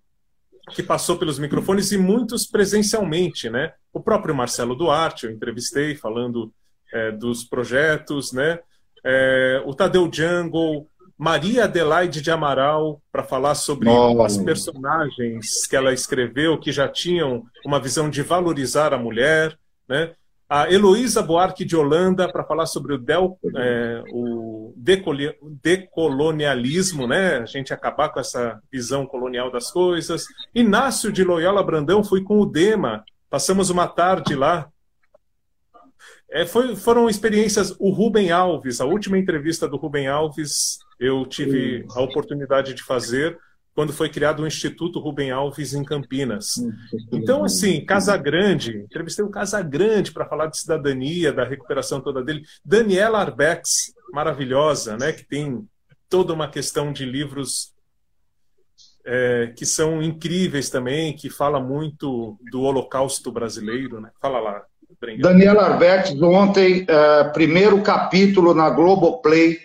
que passou pelos microfones e muitos presencialmente, né? O próprio Marcelo Duarte, eu entrevistei falando é, dos projetos, né? É, o Tadeu Jungle, Maria Adelaide de Amaral para falar sobre oh. as personagens que ela escreveu que já tinham uma visão de valorizar a mulher, né? A Heloísa Buarque de Holanda para falar sobre o, del, é, o decolonialismo, né? A gente acabar com essa visão colonial das coisas. Inácio de Loyola Brandão foi com o Dema, passamos uma tarde lá é, foi, foram experiências. O Rubem Alves, a última entrevista do Rubem Alves, eu tive a oportunidade de fazer quando foi criado o Instituto Rubem Alves em Campinas. Então, assim, Casa Grande, entrevistei o Casa Grande para falar de cidadania, da recuperação toda dele. Daniela Arbex, maravilhosa, né, que tem toda uma questão de livros é, que são incríveis também, que fala muito do Holocausto brasileiro. Né? Fala lá. Daniela Arbex, ontem, é, primeiro capítulo na Globoplay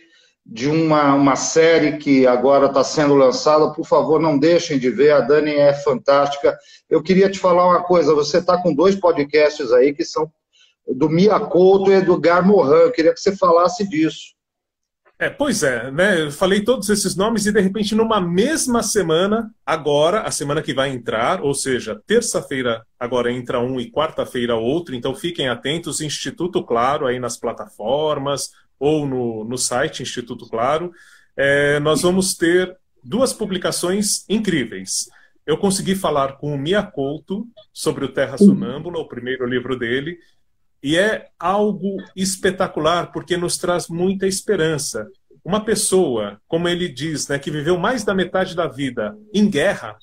de uma, uma série que agora está sendo lançada. Por favor, não deixem de ver, a Dani é fantástica. Eu queria te falar uma coisa: você está com dois podcasts aí que são do Mia Couto e do Gar Morin. Eu queria que você falasse disso. É, pois é, né? Eu falei todos esses nomes e de repente numa mesma semana, agora, a semana que vai entrar, ou seja, terça-feira agora entra um e quarta-feira outro, então fiquem atentos, Instituto Claro aí nas plataformas ou no, no site Instituto Claro, é, nós vamos ter duas publicações incríveis. Eu consegui falar com o Mia Couto sobre o Terra Sonâmbula, o primeiro livro dele, e é algo espetacular porque nos traz muita esperança. Uma pessoa, como ele diz, né, que viveu mais da metade da vida em guerra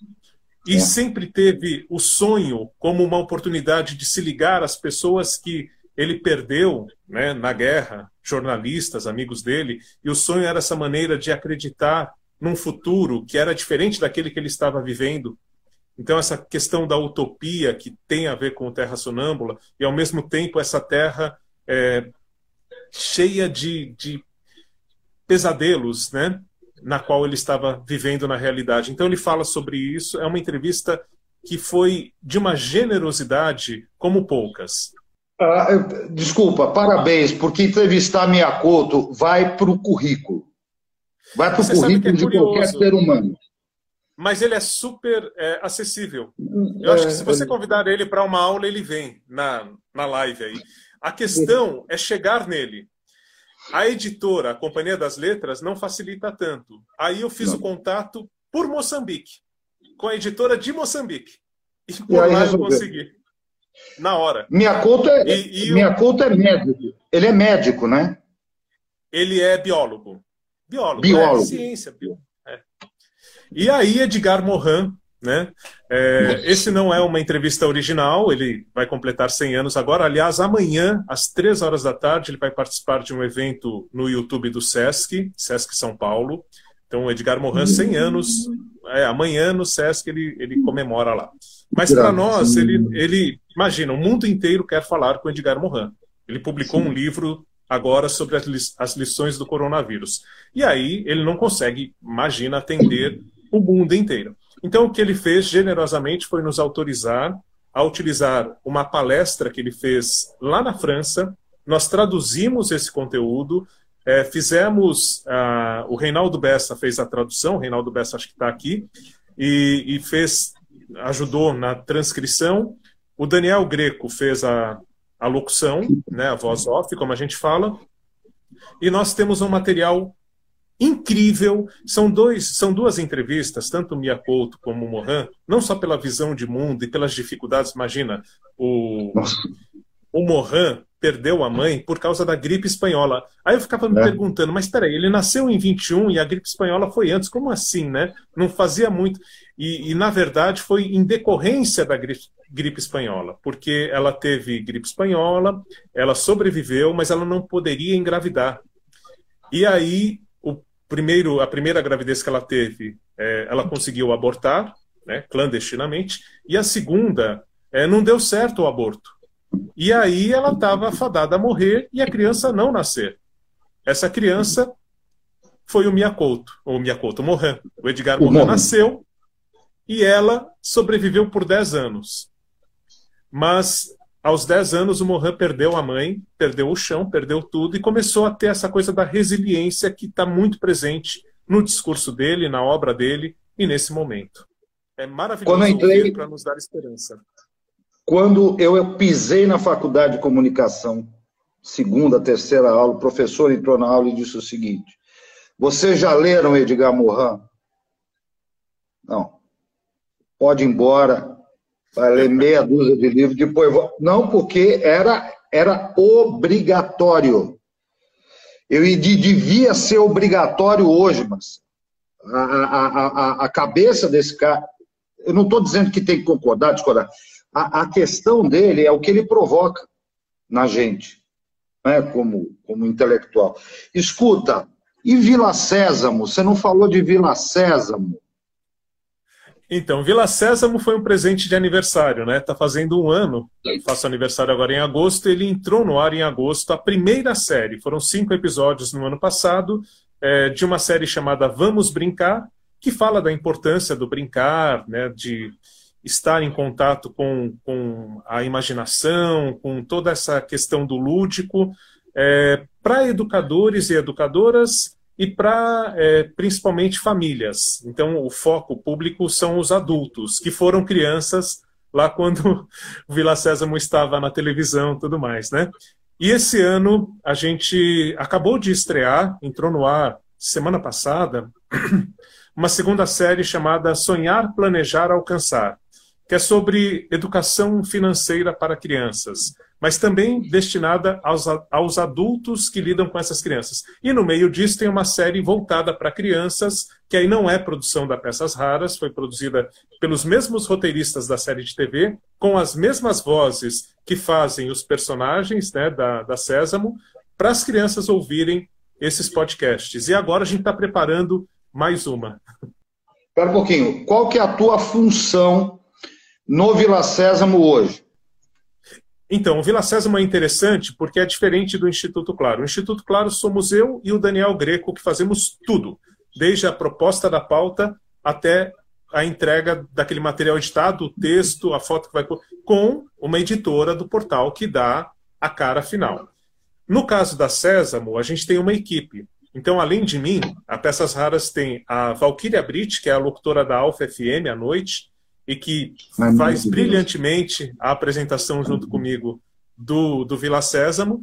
e é. sempre teve o sonho como uma oportunidade de se ligar às pessoas que ele perdeu né, na guerra, jornalistas, amigos dele, e o sonho era essa maneira de acreditar num futuro que era diferente daquele que ele estava vivendo. Então, essa questão da utopia que tem a ver com Terra Sonâmbula, e ao mesmo tempo essa terra é, cheia de, de pesadelos, né? na qual ele estava vivendo na realidade. Então, ele fala sobre isso. É uma entrevista que foi de uma generosidade como poucas. Ah, desculpa, parabéns, porque entrevistar Miyakoto vai para o currículo. Vai para o currículo é de qualquer ser humano mas ele é super é, acessível. Eu acho que se você convidar ele para uma aula, ele vem na, na live aí. A questão é chegar nele. A editora, a Companhia das Letras, não facilita tanto. Aí eu fiz não. o contato por Moçambique, com a editora de Moçambique. E por e lá resolveu. eu consegui. Na hora. Minha conta é, e, e minha conta é médico. Ele é médico, né? Ele é biólogo. Biólogo. Biólogo. É, ciência, biólogo. E aí, Edgar Morin, né? É, esse não é uma entrevista original, ele vai completar 100 anos agora. Aliás, amanhã, às 3 horas da tarde, ele vai participar de um evento no YouTube do Sesc, Sesc São Paulo. Então, Edgar Morin, 100 anos, é, amanhã no Sesc ele, ele comemora lá. Mas para nós, ele, ele, imagina, o mundo inteiro quer falar com Edgar Morin. Ele publicou Sim. um livro agora sobre as, li as lições do coronavírus. E aí ele não consegue, imagina, atender o mundo inteiro. Então, o que ele fez generosamente foi nos autorizar a utilizar uma palestra que ele fez lá na França. Nós traduzimos esse conteúdo, é, fizemos. Uh, o Reinaldo Bessa fez a tradução, o Reinaldo Bessa acho que está aqui, e, e, fez, ajudou na transcrição. O Daniel Greco fez a, a locução, né, a voz off, como a gente fala. E nós temos um material incrível. São, dois, são duas entrevistas, tanto o Mia Couto como o Mohan, não só pela visão de mundo e pelas dificuldades. Imagina, o, o Mohan perdeu a mãe por causa da gripe espanhola. Aí eu ficava me é. perguntando, mas peraí, ele nasceu em 21 e a gripe espanhola foi antes, como assim, né? Não fazia muito. E, e na verdade foi em decorrência da gripe, gripe espanhola, porque ela teve gripe espanhola, ela sobreviveu, mas ela não poderia engravidar. E aí primeiro, a primeira gravidez que ela teve, é, ela conseguiu abortar, né, clandestinamente, e a segunda, é, não deu certo o aborto. E aí ela estava fadada a morrer e a criança não nascer. Essa criança foi o Miyakoto, ou Miyakoto Mohan. O Edgar Mohan nasceu e ela sobreviveu por 10 anos. Mas aos 10 anos, o Mohan perdeu a mãe, perdeu o chão, perdeu tudo e começou a ter essa coisa da resiliência que está muito presente no discurso dele, na obra dele e nesse momento. É maravilhoso Quando entrei... para nos dar esperança. Quando eu pisei na faculdade de comunicação, segunda, terceira aula, o professor entrou na aula e disse o seguinte: Vocês já leram Edgar Morin? Não. Pode ir embora, vai ler meia dúzia de livros, depois. Não, porque era, era obrigatório. Eu devia ser obrigatório hoje, mas a, a, a, a cabeça desse cara. Eu não estou dizendo que tem que concordar, discordar. A, a questão dele é o que ele provoca na gente, né, como, como intelectual. Escuta, e Vila Sésamo? Você não falou de Vila Sésamo? Então, Vila Sésamo foi um presente de aniversário, né? Tá fazendo um ano, faço aniversário agora em agosto. Ele entrou no ar em agosto, a primeira série. Foram cinco episódios no ano passado, é, de uma série chamada Vamos Brincar, que fala da importância do brincar, né? De estar em contato com, com a imaginação, com toda essa questão do lúdico, é, para educadores e educadoras e para é, principalmente famílias. Então, o foco público são os adultos, que foram crianças lá quando (laughs) o Vila Sésamo estava na televisão tudo mais, né? E esse ano a gente acabou de estrear, entrou no ar semana passada, (clears throat) uma segunda série chamada Sonhar, Planejar, Alcançar, que é sobre educação financeira para crianças mas também destinada aos, aos adultos que lidam com essas crianças. E no meio disso tem uma série voltada para crianças, que aí não é produção da Peças Raras, foi produzida pelos mesmos roteiristas da série de TV, com as mesmas vozes que fazem os personagens né, da, da Sésamo, para as crianças ouvirem esses podcasts. E agora a gente está preparando mais uma. Espera um pouquinho. Qual que é a tua função no Vila Sésamo hoje? Então, o Vila Sésamo é interessante porque é diferente do Instituto Claro. O Instituto Claro somos eu e o Daniel Greco que fazemos tudo, desde a proposta da pauta até a entrega daquele material editado, o texto, a foto que vai com uma editora do portal que dá a cara final. No caso da Sésamo, a gente tem uma equipe. Então, além de mim, a Peças Raras tem a Valkyria Brit, que é a locutora da Alfa FM à noite, e que faz brilhantemente a apresentação junto comigo do, do Vila Sésamo.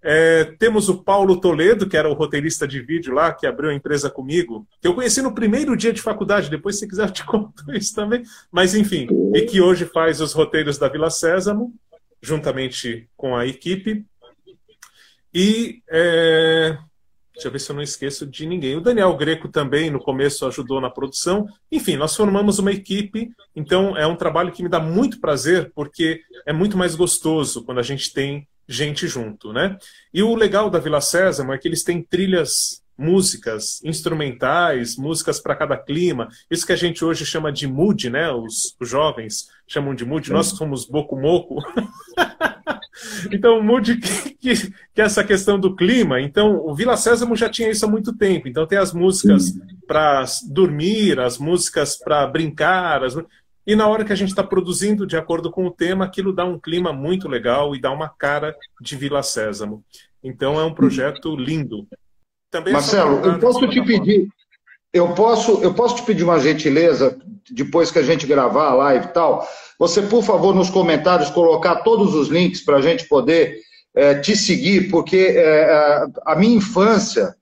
É, temos o Paulo Toledo, que era o roteirista de vídeo lá, que abriu a empresa comigo, que eu conheci no primeiro dia de faculdade, depois, se quiser, eu te (laughs) conto isso também. Mas, enfim, e que hoje faz os roteiros da Vila Sésamo, juntamente com a equipe. E é, Deixa eu ver se eu não esqueço de ninguém. O Daniel Greco também, no começo, ajudou na produção. Enfim, nós formamos uma equipe, então é um trabalho que me dá muito prazer, porque é muito mais gostoso quando a gente tem gente junto, né? E o legal da Vila Sésamo é que eles têm trilhas músicas instrumentais, músicas para cada clima. Isso que a gente hoje chama de mood, né? Os, os jovens chamam de mood. Nós somos boco moco. (laughs) Então mude que, que, que, essa questão do clima. Então o Vila Sésamo já tinha isso há muito tempo. Então tem as músicas para dormir, as músicas para brincar. As... E na hora que a gente está produzindo de acordo com o tema, aquilo dá um clima muito legal e dá uma cara de Vila Sésamo. Então é um projeto lindo. Também Marcelo, eu posso te pedir, eu posso, eu posso te pedir uma gentileza depois que a gente gravar a live e tal você, por favor, nos comentários, colocar todos os links para a gente poder é, te seguir, porque é, a minha infância,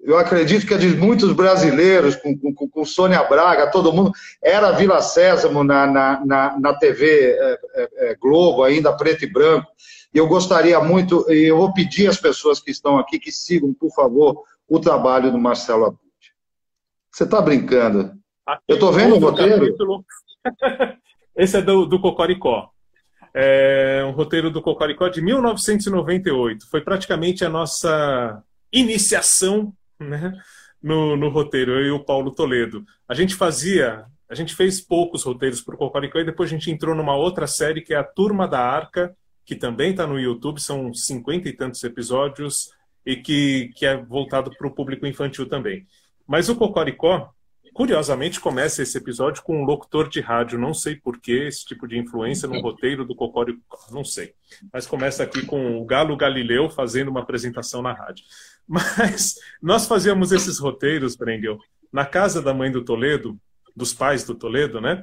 eu acredito que é de muitos brasileiros, com, com, com Sônia Braga, todo mundo, era Vila Sésamo na, na, na, na TV é, é, é, Globo, ainda preto e branco. Eu gostaria muito, e eu vou pedir às pessoas que estão aqui que sigam, por favor, o trabalho do Marcelo Abud. Você está brincando? eu estou vendo o roteiro. (laughs) Esse é do, do Cocoricó. É um roteiro do Cocoricó de 1998. Foi praticamente a nossa iniciação né, no, no roteiro, eu e o Paulo Toledo. A gente fazia, a gente fez poucos roteiros para o Cocoricó e depois a gente entrou numa outra série que é a Turma da Arca, que também está no YouTube, são cinquenta e tantos episódios e que, que é voltado para o público infantil também. Mas o Cocoricó, Curiosamente, começa esse episódio com um locutor de rádio. Não sei por que esse tipo de influência no roteiro do Cocório. Não sei. Mas começa aqui com o Galo Galileu fazendo uma apresentação na rádio. (laughs) Mas nós fazíamos esses roteiros, Brengel, na casa da mãe do Toledo, dos pais do Toledo, né?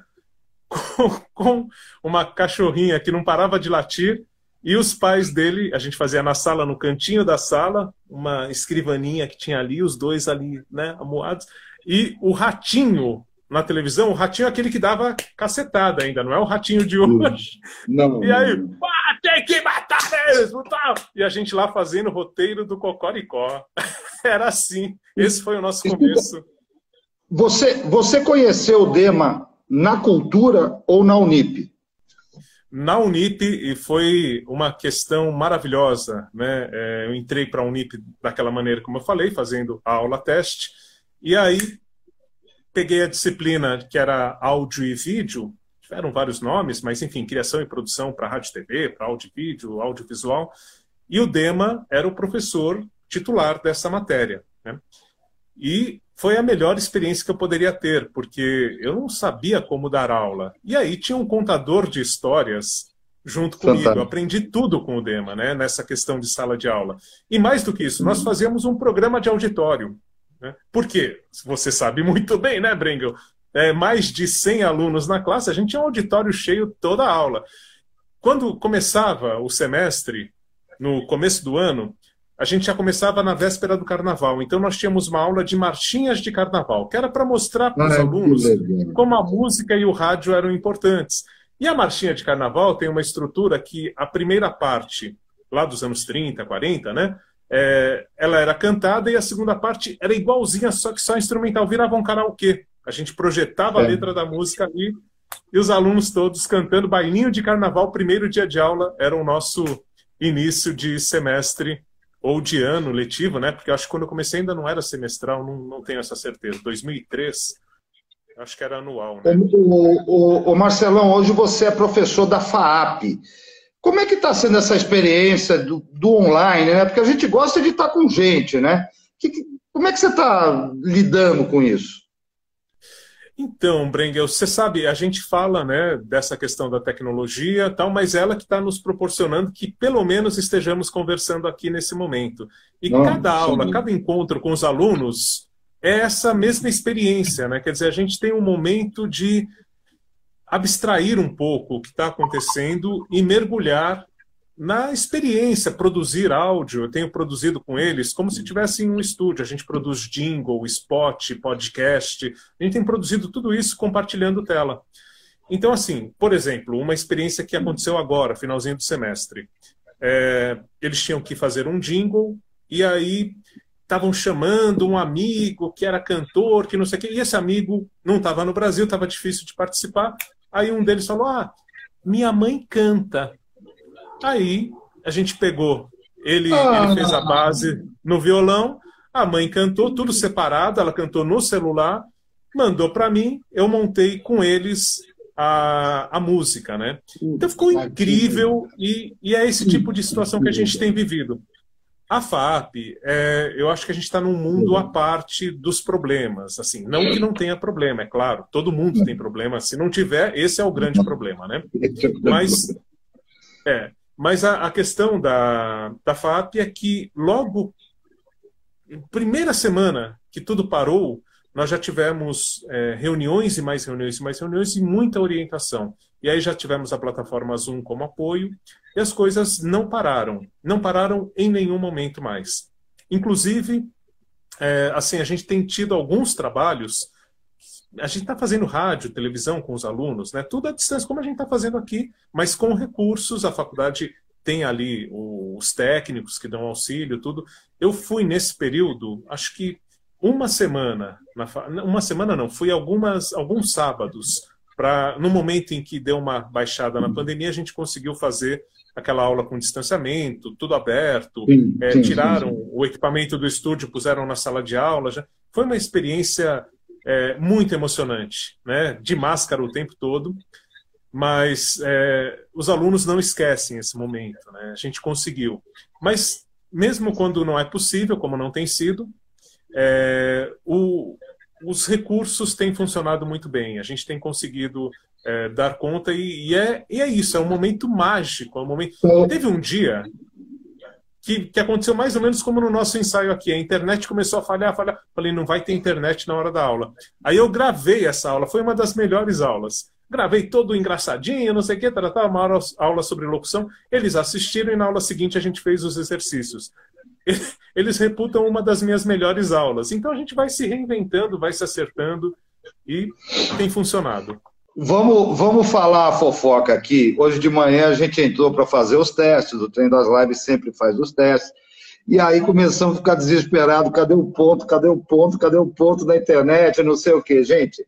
(laughs) Com uma cachorrinha que não parava de latir e os pais dele, a gente fazia na sala, no cantinho da sala, uma escrivaninha que tinha ali, os dois ali, né, amuados. E o ratinho na televisão, o ratinho é aquele que dava cacetada ainda, não é o ratinho de hoje. Não. E aí, ah, tem que matar mesmo, tal. E a gente lá fazendo o roteiro do Cocoricó. (laughs) Era assim. Esse foi o nosso começo. Você, você conheceu o Dema na cultura ou na Unip? Na Unip e foi uma questão maravilhosa, né? É, eu entrei para a Unip daquela maneira como eu falei, fazendo a aula teste e aí peguei a disciplina que era áudio e vídeo, tiveram vários nomes, mas enfim, criação e produção para rádio TV, para áudio e vídeo, audiovisual. E o Dema era o professor titular dessa matéria. Né? E foi a melhor experiência que eu poderia ter, porque eu não sabia como dar aula. E aí tinha um contador de histórias junto comigo. Eu aprendi tudo com o Dema, né, nessa questão de sala de aula. E mais do que isso, nós fazíamos um programa de auditório. Né? Por quê? Você sabe muito bem, né, Brengel? É, mais de 100 alunos na classe, a gente tinha um auditório cheio toda a aula. Quando começava o semestre, no começo do ano, a gente já começava na véspera do carnaval. Então nós tínhamos uma aula de marchinhas de carnaval, que era para mostrar para os alunos como a música e o rádio eram importantes. E a marchinha de carnaval tem uma estrutura que a primeira parte, lá dos anos 30, 40, né? É, ela era cantada e a segunda parte era igualzinha, só que só instrumental, virava um karaokê. A gente projetava é. a letra da música ali e os alunos todos cantando bailinho de carnaval, primeiro dia de aula, era o nosso início de semestre ou de ano letivo, né? Porque acho que quando eu comecei ainda não era semestral, não, não tenho essa certeza. 2003, acho que era anual, né? O, o, o Marcelão, hoje você é professor da FAAP. Como é que está sendo essa experiência do, do, online, né? Porque a gente gosta de estar tá com gente, né? Que, como é que você está lidando com isso? Então, Brengel, você sabe, a gente fala né, dessa questão da tecnologia, tal, mas ela que está nos proporcionando que pelo menos estejamos conversando aqui nesse momento. E Não, cada aula, sim. cada encontro com os alunos é essa mesma experiência, né? Quer dizer, a gente tem um momento de abstrair um pouco o que está acontecendo e mergulhar na experiência, produzir áudio, eu tenho produzido com eles como se tivesse um estúdio. A gente produz jingle, spot, podcast. A gente tem produzido tudo isso compartilhando tela. Então, assim, por exemplo, uma experiência que aconteceu agora, finalzinho do semestre. É, eles tinham que fazer um jingle e aí estavam chamando um amigo que era cantor, que não sei o quê, e esse amigo não estava no Brasil, estava difícil de participar. Aí um deles falou: Ah, minha mãe canta. Aí a gente pegou, ele, ah. ele fez a base no violão, a mãe cantou, tudo separado, ela cantou no celular, mandou para mim, eu montei com eles a, a música, né? Então ficou incrível e, e é esse tipo de situação que a gente tem vivido. A FAP, é, eu acho que a gente está num mundo à parte dos problemas. Assim, não que não tenha problema, é claro, todo mundo tem problema. Se não tiver, esse é o grande problema, né? (laughs) Mas é, mas a, a questão da, da FAP é que logo, primeira semana que tudo parou, nós já tivemos é, reuniões e mais reuniões e mais reuniões e muita orientação. E aí já tivemos a plataforma Zoom como apoio e as coisas não pararam, não pararam em nenhum momento mais. Inclusive, é, assim, a gente tem tido alguns trabalhos a gente está fazendo rádio, televisão com os alunos, né? Tudo à distância, como a gente está fazendo aqui, mas com recursos. A faculdade tem ali os técnicos que dão auxílio, tudo. Eu fui nesse período, acho que uma semana, uma semana não, fui algumas, alguns sábados, para no momento em que deu uma baixada na pandemia, a gente conseguiu fazer aquela aula com distanciamento, tudo aberto, sim, é, sim, tiraram sim, o equipamento do estúdio, puseram na sala de aula. Já. Foi uma experiência é, muito emocionante, né? de máscara o tempo todo, mas é, os alunos não esquecem esse momento. Né? A gente conseguiu. Mas, mesmo quando não é possível, como não tem sido, é, o, os recursos têm funcionado muito bem. A gente tem conseguido é, dar conta e, e, é, e é isso, é um momento mágico. É um momento... Teve um dia que, que aconteceu mais ou menos como no nosso ensaio aqui. A internet começou a falhar, falhar. Falei, não vai ter internet na hora da aula. Aí eu gravei essa aula, foi uma das melhores aulas. Gravei todo engraçadinho, não sei o que, tratava uma aula, aula sobre locução. Eles assistiram e na aula seguinte a gente fez os exercícios. Eles reputam uma das minhas melhores aulas. Então a gente vai se reinventando, vai se acertando e tem funcionado. Vamos, vamos falar a fofoca aqui. Hoje de manhã a gente entrou para fazer os testes, o treino das lives sempre faz os testes. E aí começamos a ficar desesperado, cadê o ponto, cadê o ponto, cadê o ponto da internet, não sei o quê. Gente,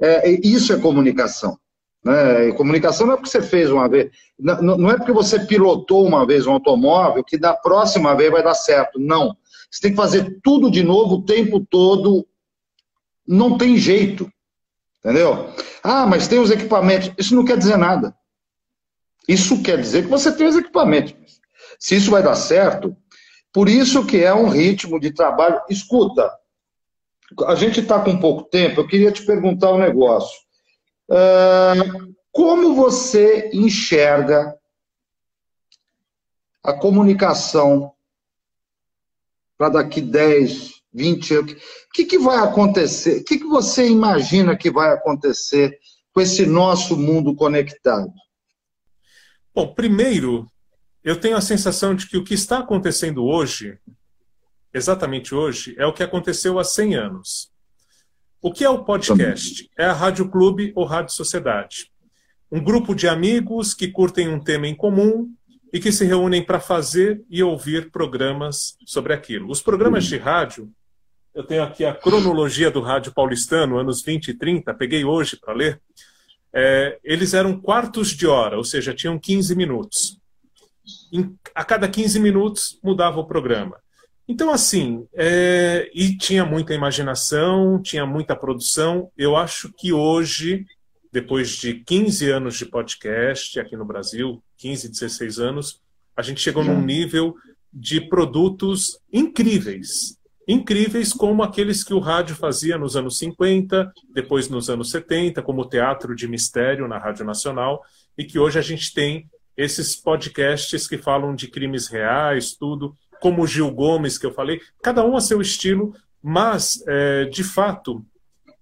é, isso é comunicação. Né? Comunicação não é porque você fez uma vez, não, não é porque você pilotou uma vez um automóvel que da próxima vez vai dar certo. Não. Você tem que fazer tudo de novo o tempo todo. Não tem jeito. Entendeu? Ah, mas tem os equipamentos. Isso não quer dizer nada. Isso quer dizer que você tem os equipamentos. Se isso vai dar certo, por isso que é um ritmo de trabalho. Escuta, a gente está com pouco tempo, eu queria te perguntar um negócio. Uh, como você enxerga a comunicação para daqui 10, 20 anos? O que, que vai acontecer? O que, que você imagina que vai acontecer com esse nosso mundo conectado? Bom, primeiro, eu tenho a sensação de que o que está acontecendo hoje, exatamente hoje, é o que aconteceu há 100 anos. O que é o podcast? É a Rádio Clube ou Rádio Sociedade. Um grupo de amigos que curtem um tema em comum e que se reúnem para fazer e ouvir programas sobre aquilo. Os programas de rádio, eu tenho aqui a cronologia do rádio paulistano, anos 20 e 30, peguei hoje para ler. É, eles eram quartos de hora, ou seja, tinham 15 minutos. Em, a cada 15 minutos mudava o programa. Então, assim, é, e tinha muita imaginação, tinha muita produção. Eu acho que hoje depois de 15 anos de podcast aqui no Brasil, 15, 16 anos, a gente chegou num nível de produtos incríveis. Incríveis como aqueles que o rádio fazia nos anos 50, depois nos anos 70, como o Teatro de Mistério na Rádio Nacional, e que hoje a gente tem esses podcasts que falam de crimes reais, tudo, como o Gil Gomes, que eu falei, cada um a seu estilo, mas, é, de fato,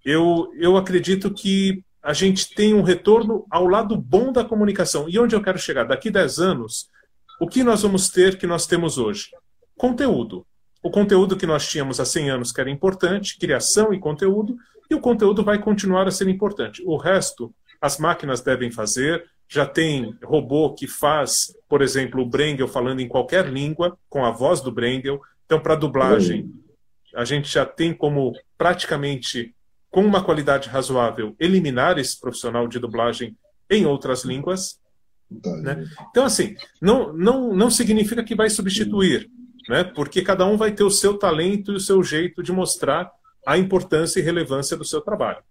eu, eu acredito que a gente tem um retorno ao lado bom da comunicação. E onde eu quero chegar? Daqui 10 anos, o que nós vamos ter que nós temos hoje? Conteúdo. O conteúdo que nós tínhamos há 100 anos, que era importante, criação e conteúdo, e o conteúdo vai continuar a ser importante. O resto, as máquinas devem fazer. Já tem robô que faz, por exemplo, o Brendel falando em qualquer língua, com a voz do Brendel. Então, para dublagem, a gente já tem como praticamente com uma qualidade razoável, eliminar esse profissional de dublagem em outras línguas. Né? Então, assim, não, não, não significa que vai substituir, né? porque cada um vai ter o seu talento e o seu jeito de mostrar a importância e relevância do seu trabalho.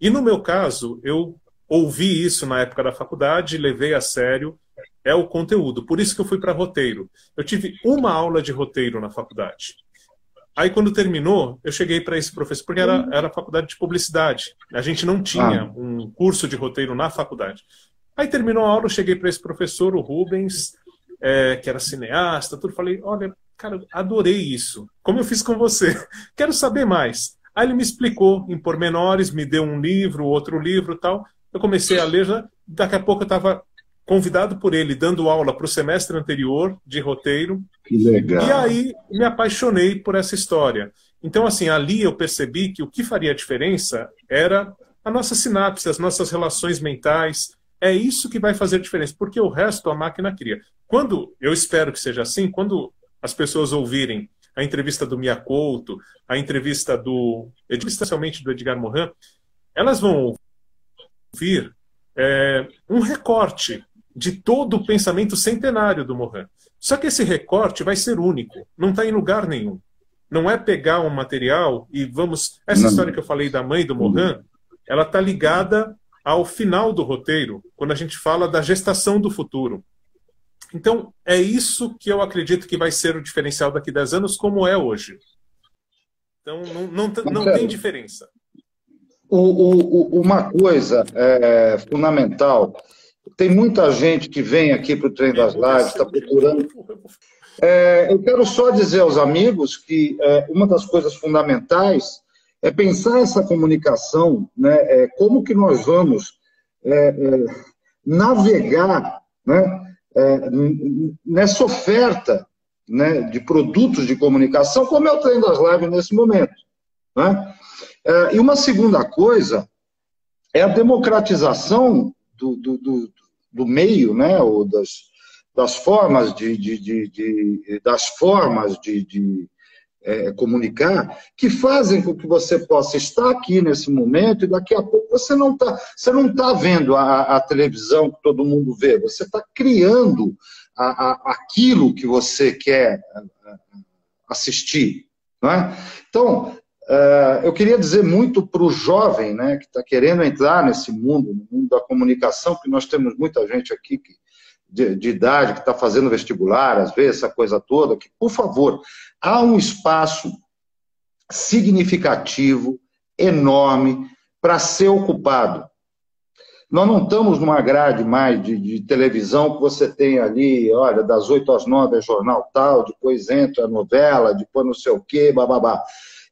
E no meu caso, eu ouvi isso na época da faculdade, levei a sério, é o conteúdo. Por isso que eu fui para roteiro. Eu tive uma aula de roteiro na faculdade. Aí, quando terminou, eu cheguei para esse professor, porque era, era faculdade de publicidade. A gente não tinha ah. um curso de roteiro na faculdade. Aí terminou a aula, eu cheguei para esse professor, o Rubens, é, que era cineasta, tudo. Falei: Olha, cara, adorei isso. Como eu fiz com você. (laughs) Quero saber mais. Aí ele me explicou em pormenores, me deu um livro, outro livro tal. Eu comecei a ler, já, daqui a pouco eu estava convidado por ele, dando aula para o semestre anterior de roteiro. Que legal. E aí me apaixonei por essa história. Então, assim, ali eu percebi que o que faria diferença era a nossa sinapse, as nossas relações mentais. É isso que vai fazer a diferença, porque o resto a máquina cria. Quando, eu espero que seja assim, quando as pessoas ouvirem a entrevista do Mia Couto, a entrevista do, especialmente do Edgar Morin, elas vão ouvir é, um recorte de todo o pensamento centenário do Morin. Só que esse recorte vai ser único, não está em lugar nenhum. Não é pegar um material e vamos. Essa não. história que eu falei da mãe do Morin, ela está ligada ao final do roteiro, quando a gente fala da gestação do futuro. Então, é isso que eu acredito que vai ser o diferencial daqui a 10 anos, como é hoje. Então, não, não, não tem diferença. O, o, uma coisa é, fundamental tem muita gente que vem aqui para o Trem das Lives, está procurando. É, eu quero só dizer aos amigos que é, uma das coisas fundamentais é pensar essa comunicação, né, é, como que nós vamos é, é, navegar né, é, nessa oferta né, de produtos de comunicação, como é o Trem das Lives nesse momento. Né? e uma segunda coisa é a democratização do, do, do, do meio, né, ou das, das formas de, de, de, de das formas de, de é, comunicar, que fazem com que você possa estar aqui nesse momento e daqui a pouco você não está você não está vendo a, a, televisão que todo mundo vê, você está criando a, a, aquilo que você quer assistir. Não é? Então, Uh, eu queria dizer muito para o jovem né, que está querendo entrar nesse mundo, no mundo da comunicação, que nós temos muita gente aqui que, de, de idade que está fazendo vestibular, às vezes, essa coisa toda, que, por favor, há um espaço significativo, enorme, para ser ocupado. Nós não estamos numa grade mais de, de, televisão que você tem ali, olha, das 8 às 9 é jornal tal, depois entra a novela, depois não sei o quê, bababá.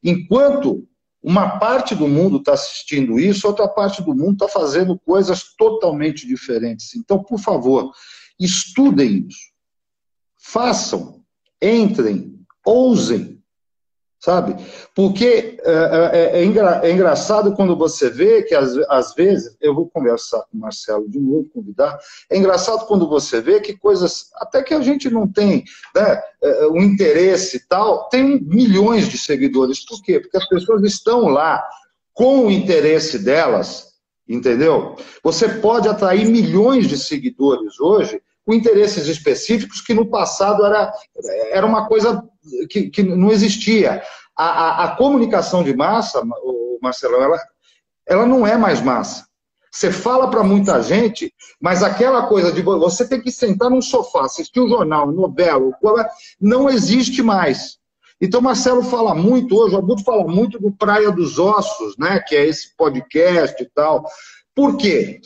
Enquanto uma parte do mundo está assistindo isso, outra parte do mundo está fazendo coisas totalmente diferentes. Então, por favor, estudem isso. Façam, entrem, ousem, sabe? Porque é, é, é, engra, é, engraçado quando você vê que, às, às, vezes, eu vou conversar com o Marcelo de novo, convidar, é engraçado quando você vê que coisas, até que a gente não tem né, o interesse e tal, tem milhões de seguidores. Por quê? Porque as pessoas estão lá com o interesse delas, entendeu? Você pode atrair milhões de seguidores hoje com interesses específicos que no passado era, era uma coisa que, que não existia. A, a, a, comunicação de massa, Marcelão, ela, ela não é mais massa. Você fala para muita gente, mas aquela coisa de você ter que sentar num sofá, assistir o um jornal, novela, não existe mais. Então, Marcelo fala muito hoje, o Abuto fala muito do Praia dos Ossos, né? Que é esse podcast e tal. Por quê?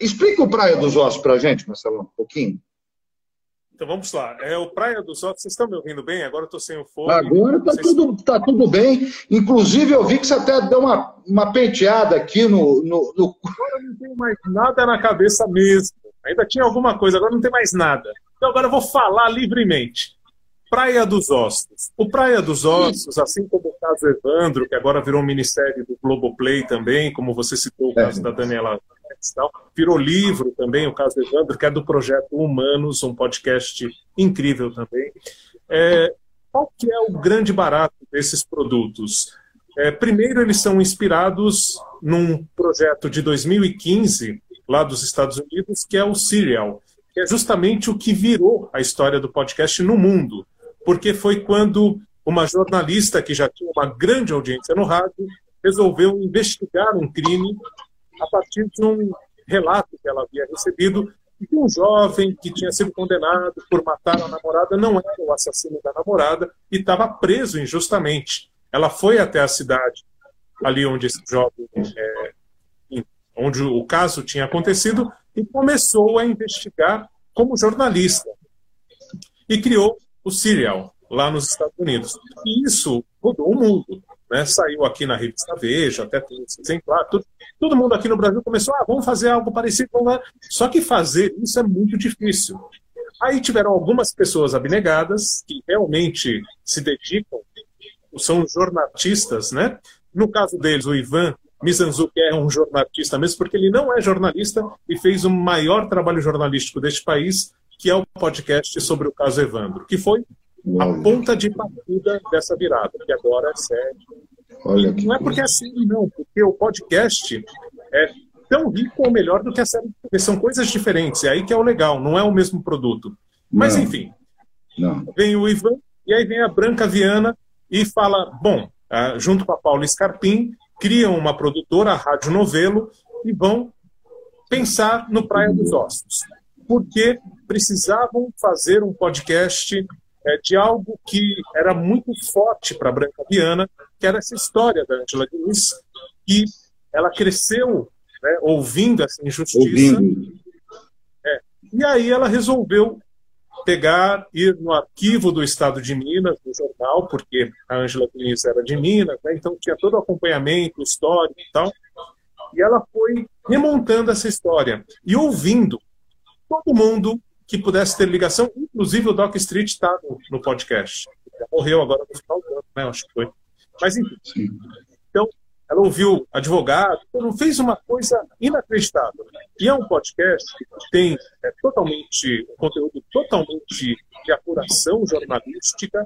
Explica o Praia dos Ossos para gente, Marcelo, um pouquinho. Então vamos lá. É o Praia dos Ossos. Vocês estão me ouvindo bem? Agora eu estou sem o fone. Agora está tudo, tá tudo bem. Inclusive, eu vi que você até deu uma, uma penteada aqui no, no, no. Agora não tem mais nada na cabeça mesmo. Ainda tinha alguma coisa, agora não tem mais nada. Então agora eu vou falar livremente. Praia dos Ossos. O Praia dos Ossos, assim como o caso Evandro, que agora virou um ministério do Globoplay também, como você citou o caso é. da Daniela tal. Virou livro também, o caso do Evandro, que é do projeto Humanos, um podcast incrível também. É, qual que é o grande barato desses produtos? É, primeiro, eles são inspirados num projeto de 2015, lá dos Estados Unidos, que é o Serial, que é justamente o que virou a história do podcast no mundo. Porque foi quando uma jornalista que já tinha uma grande audiência no rádio resolveu investigar um crime a partir de um relato que ela havia recebido de um jovem que tinha sido condenado por matar a namorada, não era o assassino da namorada e estava preso injustamente. Ela foi até a cidade, ali onde esse jovem, é, onde o caso tinha acontecido, e começou a investigar como jornalista. E criou o Serial, lá nos Estados Unidos. E isso rodou o mundo. Né? Saiu aqui na revista Veja, até tem esse exemplar. Tudo, todo mundo aqui no Brasil começou, ah, vamos fazer algo parecido. Vamos Só que fazer isso é muito difícil. Aí tiveram algumas pessoas abnegadas que realmente se dedicam, são jornalistas, né? No caso deles, o Ivan Mizanzuki é um jornalista mesmo, porque ele não é jornalista e fez o maior trabalho jornalístico deste país, que é o podcast sobre o caso Evandro, que foi a ponta de partida dessa virada, que agora é sério. Olha não é porque é assim, não, porque o podcast é tão rico ou melhor do que a série TV. São coisas diferentes, é aí que é o legal, não é o mesmo produto. Mas não. enfim, não. vem o Ivan e aí vem a Branca Viana e fala, bom, ah, junto com a Paula Scarpim, criam uma produtora, a Rádio Novelo, e vão pensar no Praia dos Ossos. Porque precisavam fazer um podcast é, de algo que era muito forte para a Branca Viana, que era essa história da Angela Diniz, que ela cresceu né, ouvindo essa injustiça. Ouvindo. É, e aí ela resolveu pegar, ir no arquivo do Estado de Minas, do jornal, porque a Angela Diniz era de Minas, né, então tinha todo o acompanhamento histórico e tal. E ela foi remontando essa história e ouvindo todo mundo que pudesse ter ligação, inclusive o Doc Street está no, no, podcast. Já morreu agora no final do ano, né? Acho que foi. Mas enfim. Então, ela ouviu advogado, então fez uma coisa inacreditável. E é um podcast que tem é, totalmente, um conteúdo totalmente de apuração jornalística,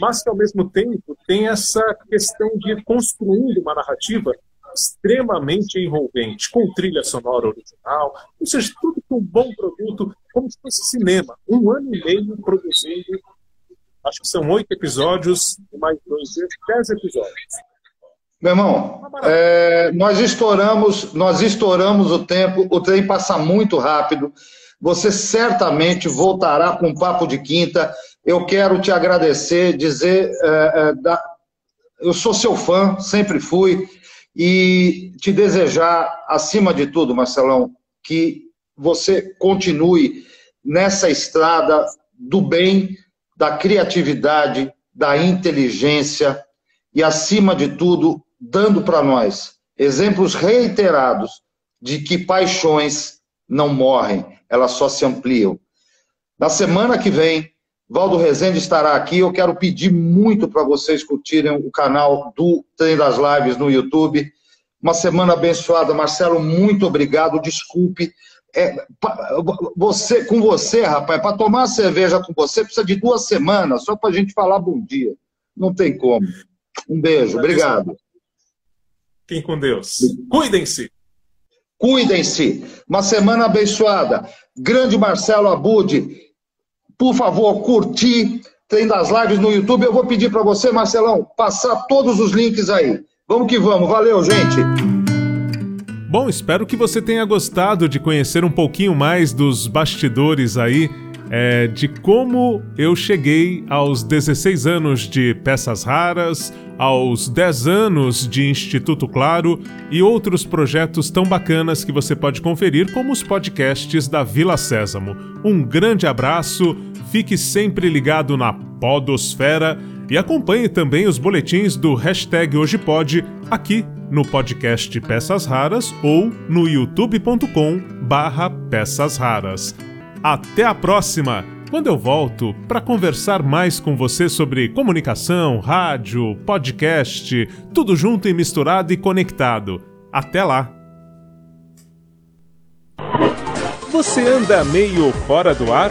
mas que ao mesmo tempo tem essa questão de ir construindo uma narrativa extremamente envolvente, com trilha sonora original, ou seja, tudo com um bom produto, como se fosse cinema. Um ano e meio produzindo, acho que são oito episódios, e mais dois, dez episódios. Meu irmão, é, nós estouramos, nós estouramos o tempo, o trem passa muito rápido. Você certamente voltará com um papo de quinta. Eu quero te agradecer, dizer, é, é, da, eu sou seu fã, sempre fui. e te desejar, acima de tudo, Marcelão, que você continue nessa estrada do bem, da criatividade, da inteligência e, acima de tudo, dando para nós exemplos reiterados de que paixões não morrem, elas só se ampliam. Na semana que vem, Valdo Rezende estará aqui. Eu quero pedir muito para vocês curtirem o canal do Trem das Lives no YouTube. Uma semana abençoada. Marcelo, muito obrigado. Desculpe. É, você, com você, rapaz, para tomar cerveja com você precisa de duas semanas só para a gente falar bom dia. Não tem como. Um beijo, obrigado. Fiquem com Deus. Cuidem-se. Cuidem-se. Uma semana abençoada. Grande Marcelo Abude, por favor, curtir Trem das Lives no YouTube. Eu vou pedir para você, Marcelão, passar todos os links aí. Vamos que vamos. Valeu, gente. Bom, espero que você tenha gostado de conhecer um pouquinho mais dos bastidores aí é, de como eu cheguei aos 16 anos de peças raras, aos 10 anos de Instituto Claro e outros projetos tão bacanas que você pode conferir, como os podcasts da Vila Sésamo. Um grande abraço, fique sempre ligado na Podosfera e acompanhe também os boletins do hashtag Hoje Pode aqui no podcast Peças Raras ou no youtube.com barra Peças Raras. Até a próxima, quando eu volto para conversar mais com você sobre comunicação, rádio, podcast, tudo junto e misturado e conectado. Até lá! Você anda meio fora do ar?